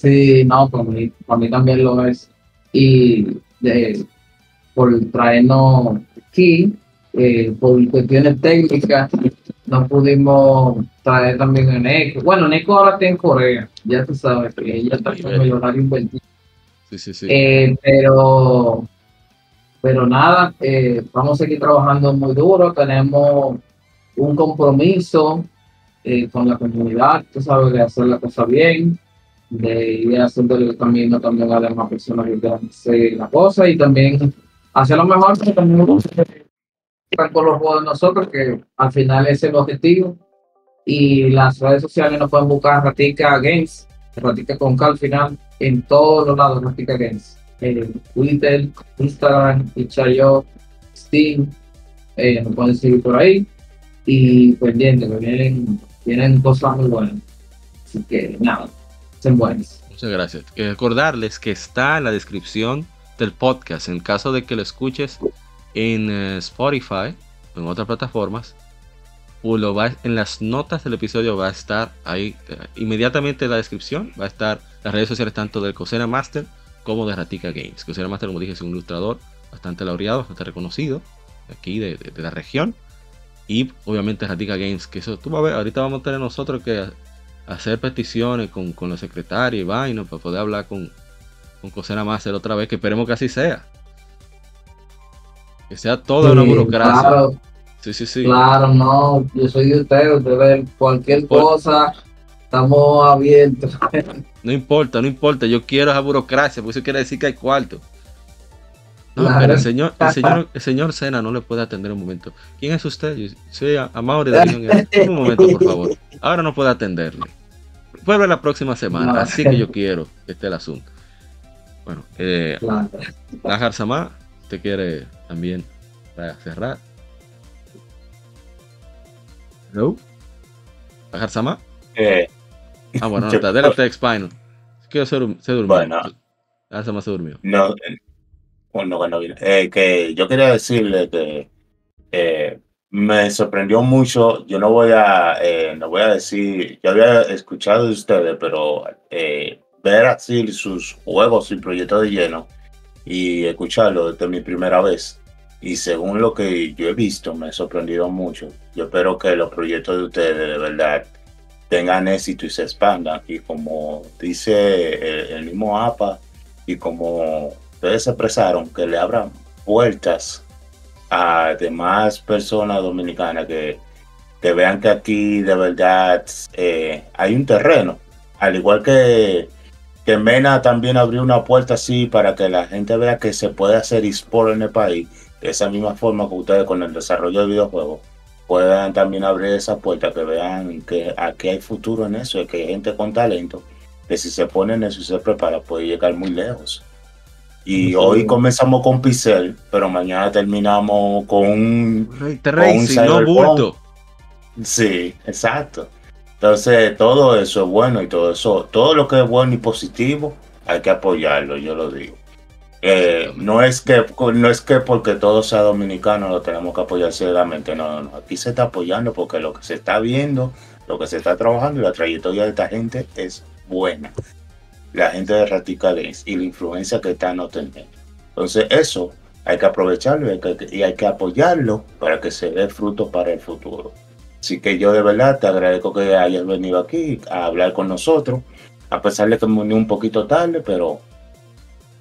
Sí, no, para mí, para mí también lo es. Y de, por traernos aquí, eh, por cuestiones técnicas, no pudimos traer también a Neko. Bueno, Neko ahora está en Corea, ya tú sabes que ella está con el horario invertido. Sí, sí, sí. Eh, pero Pero nada, eh, vamos a seguir trabajando muy duro, tenemos un compromiso eh, con la comunidad, tú sabes, de hacer la cosa bien, de ir haciendo el camino también a las demás personas que la cosa y también hacer lo mejor, pero también con los juegos de nosotros, que al final es el objetivo. Y las redes sociales nos pueden buscar Ratica Games, Ratica con K al final, en todos los lados, Ratica Games. En Twitter, Instagram, Itch.io, Steam, eh, nos pueden seguir por ahí. Y pendiente, que vienen, vienen cosas muy buenas. Así que nada, Muchas gracias. Recordarles que está en la descripción del podcast, en caso de que lo escuches en eh, Spotify o en otras plataformas, pues lo va, en las notas del episodio va a estar ahí eh, inmediatamente en la descripción, va a estar las redes sociales tanto del Cosena Master como de Ratica Games. Cosena Master, como dije, es un ilustrador bastante laureado, bastante reconocido aquí de, la región. Y obviamente Ratica Games, que eso tú vas a ver, ahorita vamos a tener nosotros que hacer peticiones con, con los secretarios y vainos para poder hablar con, con Cosena Master otra vez, que esperemos que así sea. Que sea toda una burocracia. Claro, Sí, sí, sí. claro, no, yo soy de ustedes, ustedes cualquier cosa, estamos abiertos. No importa, no importa. Yo quiero esa burocracia, porque eso quiere decir que hay cuarto. No, Claro. pero el señor, el señor, el señor Sena no le puede atender un momento. ¿Quién es usted? Yo soy a, a Mauri de. Un momento, por favor. Ahora no puede atenderle. Vuelve la próxima semana. No. Así que yo quiero que esté el asunto. Bueno, eh, Claro. Najar Sama, ¿usted quiere también para cerrar? ¿No? Najar Sama? Eh, Ah, bueno, no está. Dele usted Spinal. Que se, se durmió. Bueno. Najar Sama se durmió. no, eh, bueno, bueno, bien. Eh, que yo quería decirle que eh, me sorprendió mucho. Yo no voy a, eh, no voy a decir, yo había escuchado de ustedes, pero eh, ver así sus juegos y proyectos de lleno y escucharlo desde mi primera vez. Y según lo que yo he visto, me ha sorprendido mucho. Yo espero que los proyectos de ustedes de verdad tengan éxito y se expandan. Y como dice el, el mismo APA, y como ustedes expresaron, que le abran puertas a demás personas dominicanas que, que vean que aquí de verdad eh, hay un terreno. Al igual que, que Mena también abrió una puerta así para que la gente vea que se puede hacer eSport en el país. De esa misma forma que ustedes con el desarrollo de videojuegos puedan también abrir esa puerta, que vean que aquí hay futuro en eso, que hay gente con talento, que si se pone en eso y se prepara puede llegar muy lejos. Y hoy comenzamos con Pixel, pero mañana terminamos con un Ray Tracing, no Cyberpunk. bulto. Sí, exacto. Entonces, todo eso es bueno y todo eso, todo lo que es bueno y positivo, hay que apoyarlo, yo lo digo. Eh, no es que no es que porque todo sea dominicano lo tenemos que apoyar ciegamente, no, no, no. Aquí se está apoyando porque lo que se está viendo, lo que se está trabajando y la trayectoria de esta gente es buena. La gente de Radicales y la influencia que están obteniendo. Entonces, eso hay que aprovecharlo y hay que, y hay que apoyarlo para que se dé fruto para el futuro. Así que yo de verdad te agradezco que hayas venido aquí a hablar con nosotros, a pesar de que me uní un poquito tarde, pero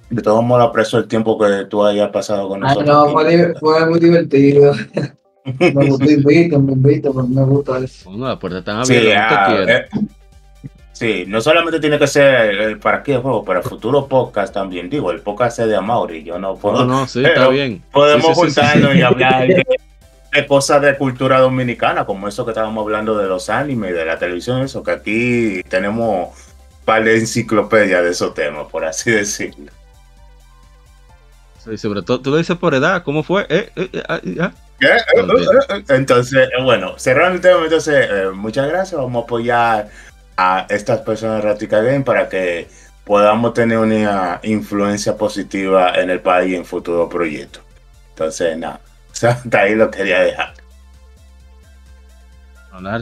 de todos modos aprecio el tiempo que tú hayas pasado con Ay, nosotros. no, aquí. fue, muy divertido. Me gustó, invito, me invito, me- gusta eso. Bueno, la puerta está Sí, sí, no solamente tiene que ser el para qué juego, para futuro podcast también. Digo, el podcast es de Amaury, yo no puedo. No, no, sí, está bien. Podemos Sí, sí, juntarnos y hablar de, de cosas de cultura dominicana, como eso que estábamos hablando de los animes y de la televisión, eso que aquí tenemos un par de enciclopedias de esos temas, por así decirlo. Sí, sobre todo, tú lo dices por edad, ¿cómo fue? Eh, eh, eh. Entonces, eh, bueno, cerrando el tema, entonces, eh, muchas gracias. Vamos a apoyar a estas personas de Ratica Game para que podamos tener una influencia positiva en el país en futuros proyectos. Entonces, nada, o sea, hasta ahí lo quería dejar.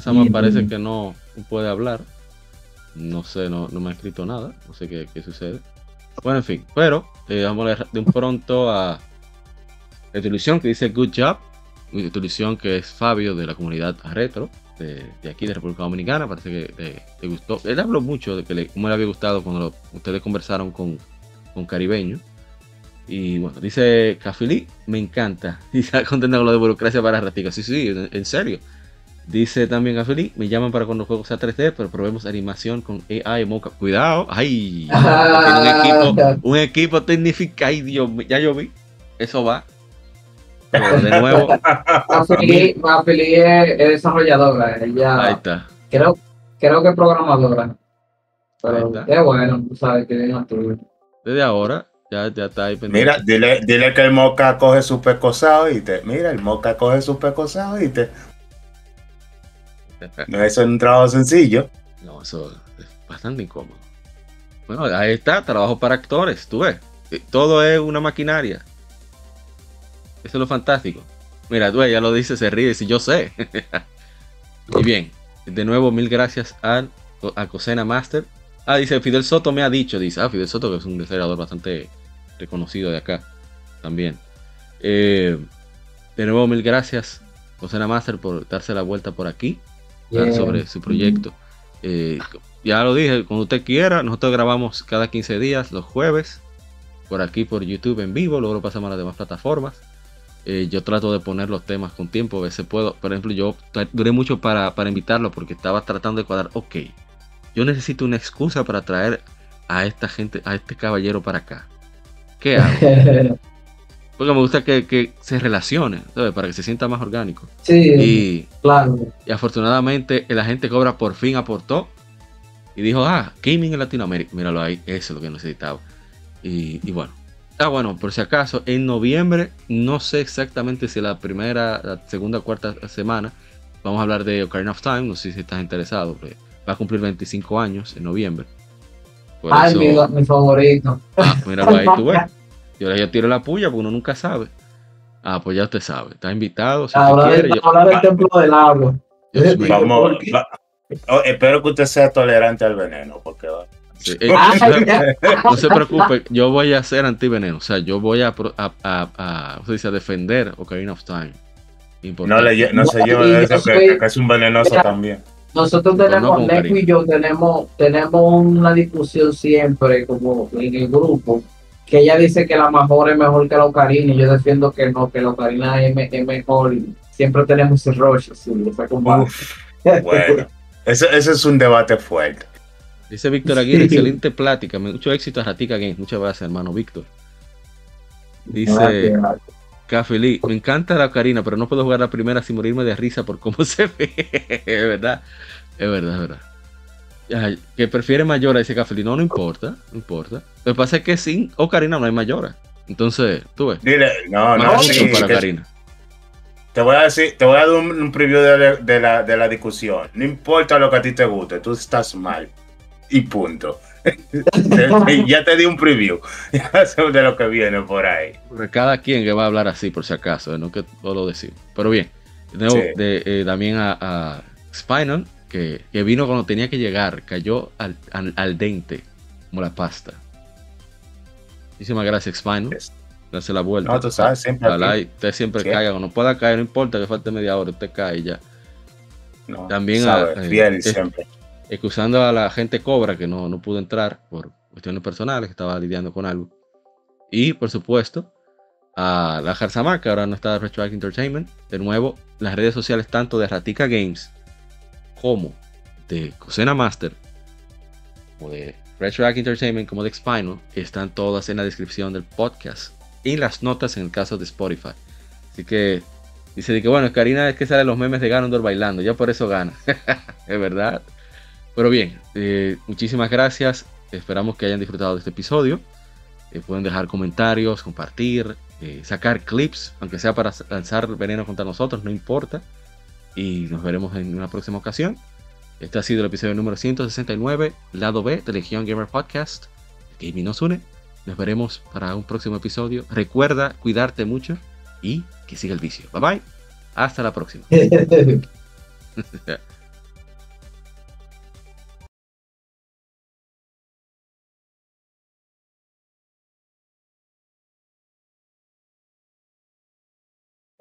Sama Sí, parece que no puede hablar. No sé, no, no me ha escrito nada. No sé qué, qué sucede. Bueno, en fin. Pero eh, vamos a de un pronto a la que dice Good Job. Ilusión que es Fabio de la comunidad retro. De, de aquí de República Dominicana. Parece que le, le gustó. Él habló mucho de que le, cómo le había gustado cuando lo- ustedes conversaron con, con Caribeño. Y bueno, dice Cafili, me encanta. Y está contento con lo de burocracia para ratica. Sí, sí, en, en serio. Dice también Cafili, me llaman para cuando el juego sea 3D, pero probemos animación con AI Mocha. Cuidado, ay, un equipo, un equipo. Ay, Dios ya yo vi. Eso va. Pero de nuevo, Mafili Mafili es, es desarrolladora, ahí ella está. creo, creo que es programadora. Ahí Pero qué bueno, tú sabes que es natural. Desde ahora, ya, ya está ahí pendiente. Mira, dile, dile que el moca coge su pecosado y te. Mira, el moca coge su pecosado y te. No es un trabajo sencillo. No, eso es bastante incómodo. Bueno, ahí está, trabajo para actores, tú ves. Eh, Todo es una maquinaria. Eso es lo fantástico. Mira, tú ya lo dice, se ríe, si yo sé. y bien, de nuevo, mil gracias al, a Cosena Master. Ah, dice, Fidel Soto me ha dicho, dice, ah, Fidel Soto, que es un desarrollador bastante reconocido de acá, también. Eh, de nuevo, mil gracias, Cosena Master, por darse la vuelta por aquí Bien. sobre su proyecto. Eh, ya lo dije, cuando usted quiera, nosotros grabamos cada 15 días, los jueves, por aquí por YouTube en vivo, luego lo pasamos a las demás plataformas. Eh, yo trato de poner los temas con tiempo, a veces puedo, por ejemplo, yo duré mucho para, para invitarlo porque estaba tratando de cuadrar, ok, yo necesito una excusa para traer a esta gente, a este caballero para acá. ¿Qué hago? Porque me gusta que, que se relacione, ¿sabes? Para que se sienta más orgánico. sí, Y, claro. y afortunadamente la gente cobra por fin aportó y dijo, ah, gaming en Latinoamérica. Míralo ahí, eso es lo que necesitaba. Y, y bueno. Ah, bueno, por si acaso, en noviembre, no sé exactamente si la primera, la segunda, cuarta semana, vamos a hablar de Ocarina of Time. No sé si estás interesado, porque va a cumplir 25 años en noviembre. Por Ay, eso, mi, mi favorito. ah, míralo ahí, tú ves. Yo, yo tiro la puya porque uno nunca sabe. Ah, pues ya usted sabe. Está invitado, si Hablar quiere. del, yo- hablar del templo del agua. Vamos. oh, espero que usted sea tolerante al veneno, porque va. Sí, eh, Ay, no se preocupe, yo voy a ser antiveneno. O sea, yo voy a, pro- a, a, a- ¿cómo se dice? a defender Ocarina of Time. No, Importante. le, no sé yo Y de yo eso, que, soy- que es un venenoso Mira, también. Nosotros no tenemos, cariño. y yo tenemos, tenemos una discusión siempre como en el grupo, que ella dice que la mejor es mejor que la Ocarina y yo defiendo que no, que la Ocarina es, es mejor. y siempre tenemos ese rollo, sí. Uf, bueno, ese, ese es un debate fuerte. Dice Víctor Aguirre, excelente plática. Mucho éxito a Ratica Games. Muchas gracias, hermano Víctor. Dice Café Lee, me encanta la Ocarina, pero no puedo jugar la primera sin morirme de risa por cómo se ve. es verdad, es verdad, es verdad. Ay, que prefiere Mayora, dice Café Lee. No, no importa, no importa. Lo que pasa es que sin Ocarina no hay Mayora. Entonces, tú ves. Dile, no, no, sí, para Ocarina. te voy a decir, te voy a dar un, un preview de, de la, de la discusión. No importa lo que a ti te guste, tú estás mal. Y punto. Ya te di un preview de lo que viene por ahí. Cada quien que va a hablar así, por si acaso, no que todo lo decimos. Pero bien, Sí. de, eh, también a, a Spinal, que, que vino cuando tenía que llegar, cayó al, al, al dente, como la pasta. Muchísimas gracias, Spinal. Es- Darse la vuelta. No, tú sabes, siempre Ojalá y usted siempre Sí. caiga, cuando pueda caer, no importa que falte media hora, usted cae ya. No, También a- eh, fiel es- siempre. Excusando a la gente Cobra que no, no pudo entrar por cuestiones personales, que estaba lidiando con algo. Y por supuesto, a la Jarzamar, que ahora no está de Retroact Entertainment. De nuevo, las redes sociales tanto de Ratica Games como de Cosena Master o de Retroact Entertainment como de Spinal están todas en la descripción del podcast y las notas en el caso de Spotify. Así que dice que bueno, Karina es que sale los memes de Ganondorf bailando, ya por eso gana. es verdad. Pero bien, eh, muchísimas gracias. Esperamos que hayan disfrutado de este episodio. Eh, pueden dejar comentarios, compartir, eh, sacar clips, aunque sea para lanzar veneno contra nosotros, no importa. Y nos veremos en una próxima ocasión. Este ha sido el episodio número 169, lado B de Legion Gamer Podcast. Gaming nos une. Nos veremos para un próximo episodio. Recuerda cuidarte mucho y que siga el vicio. Bye bye. Hasta la próxima.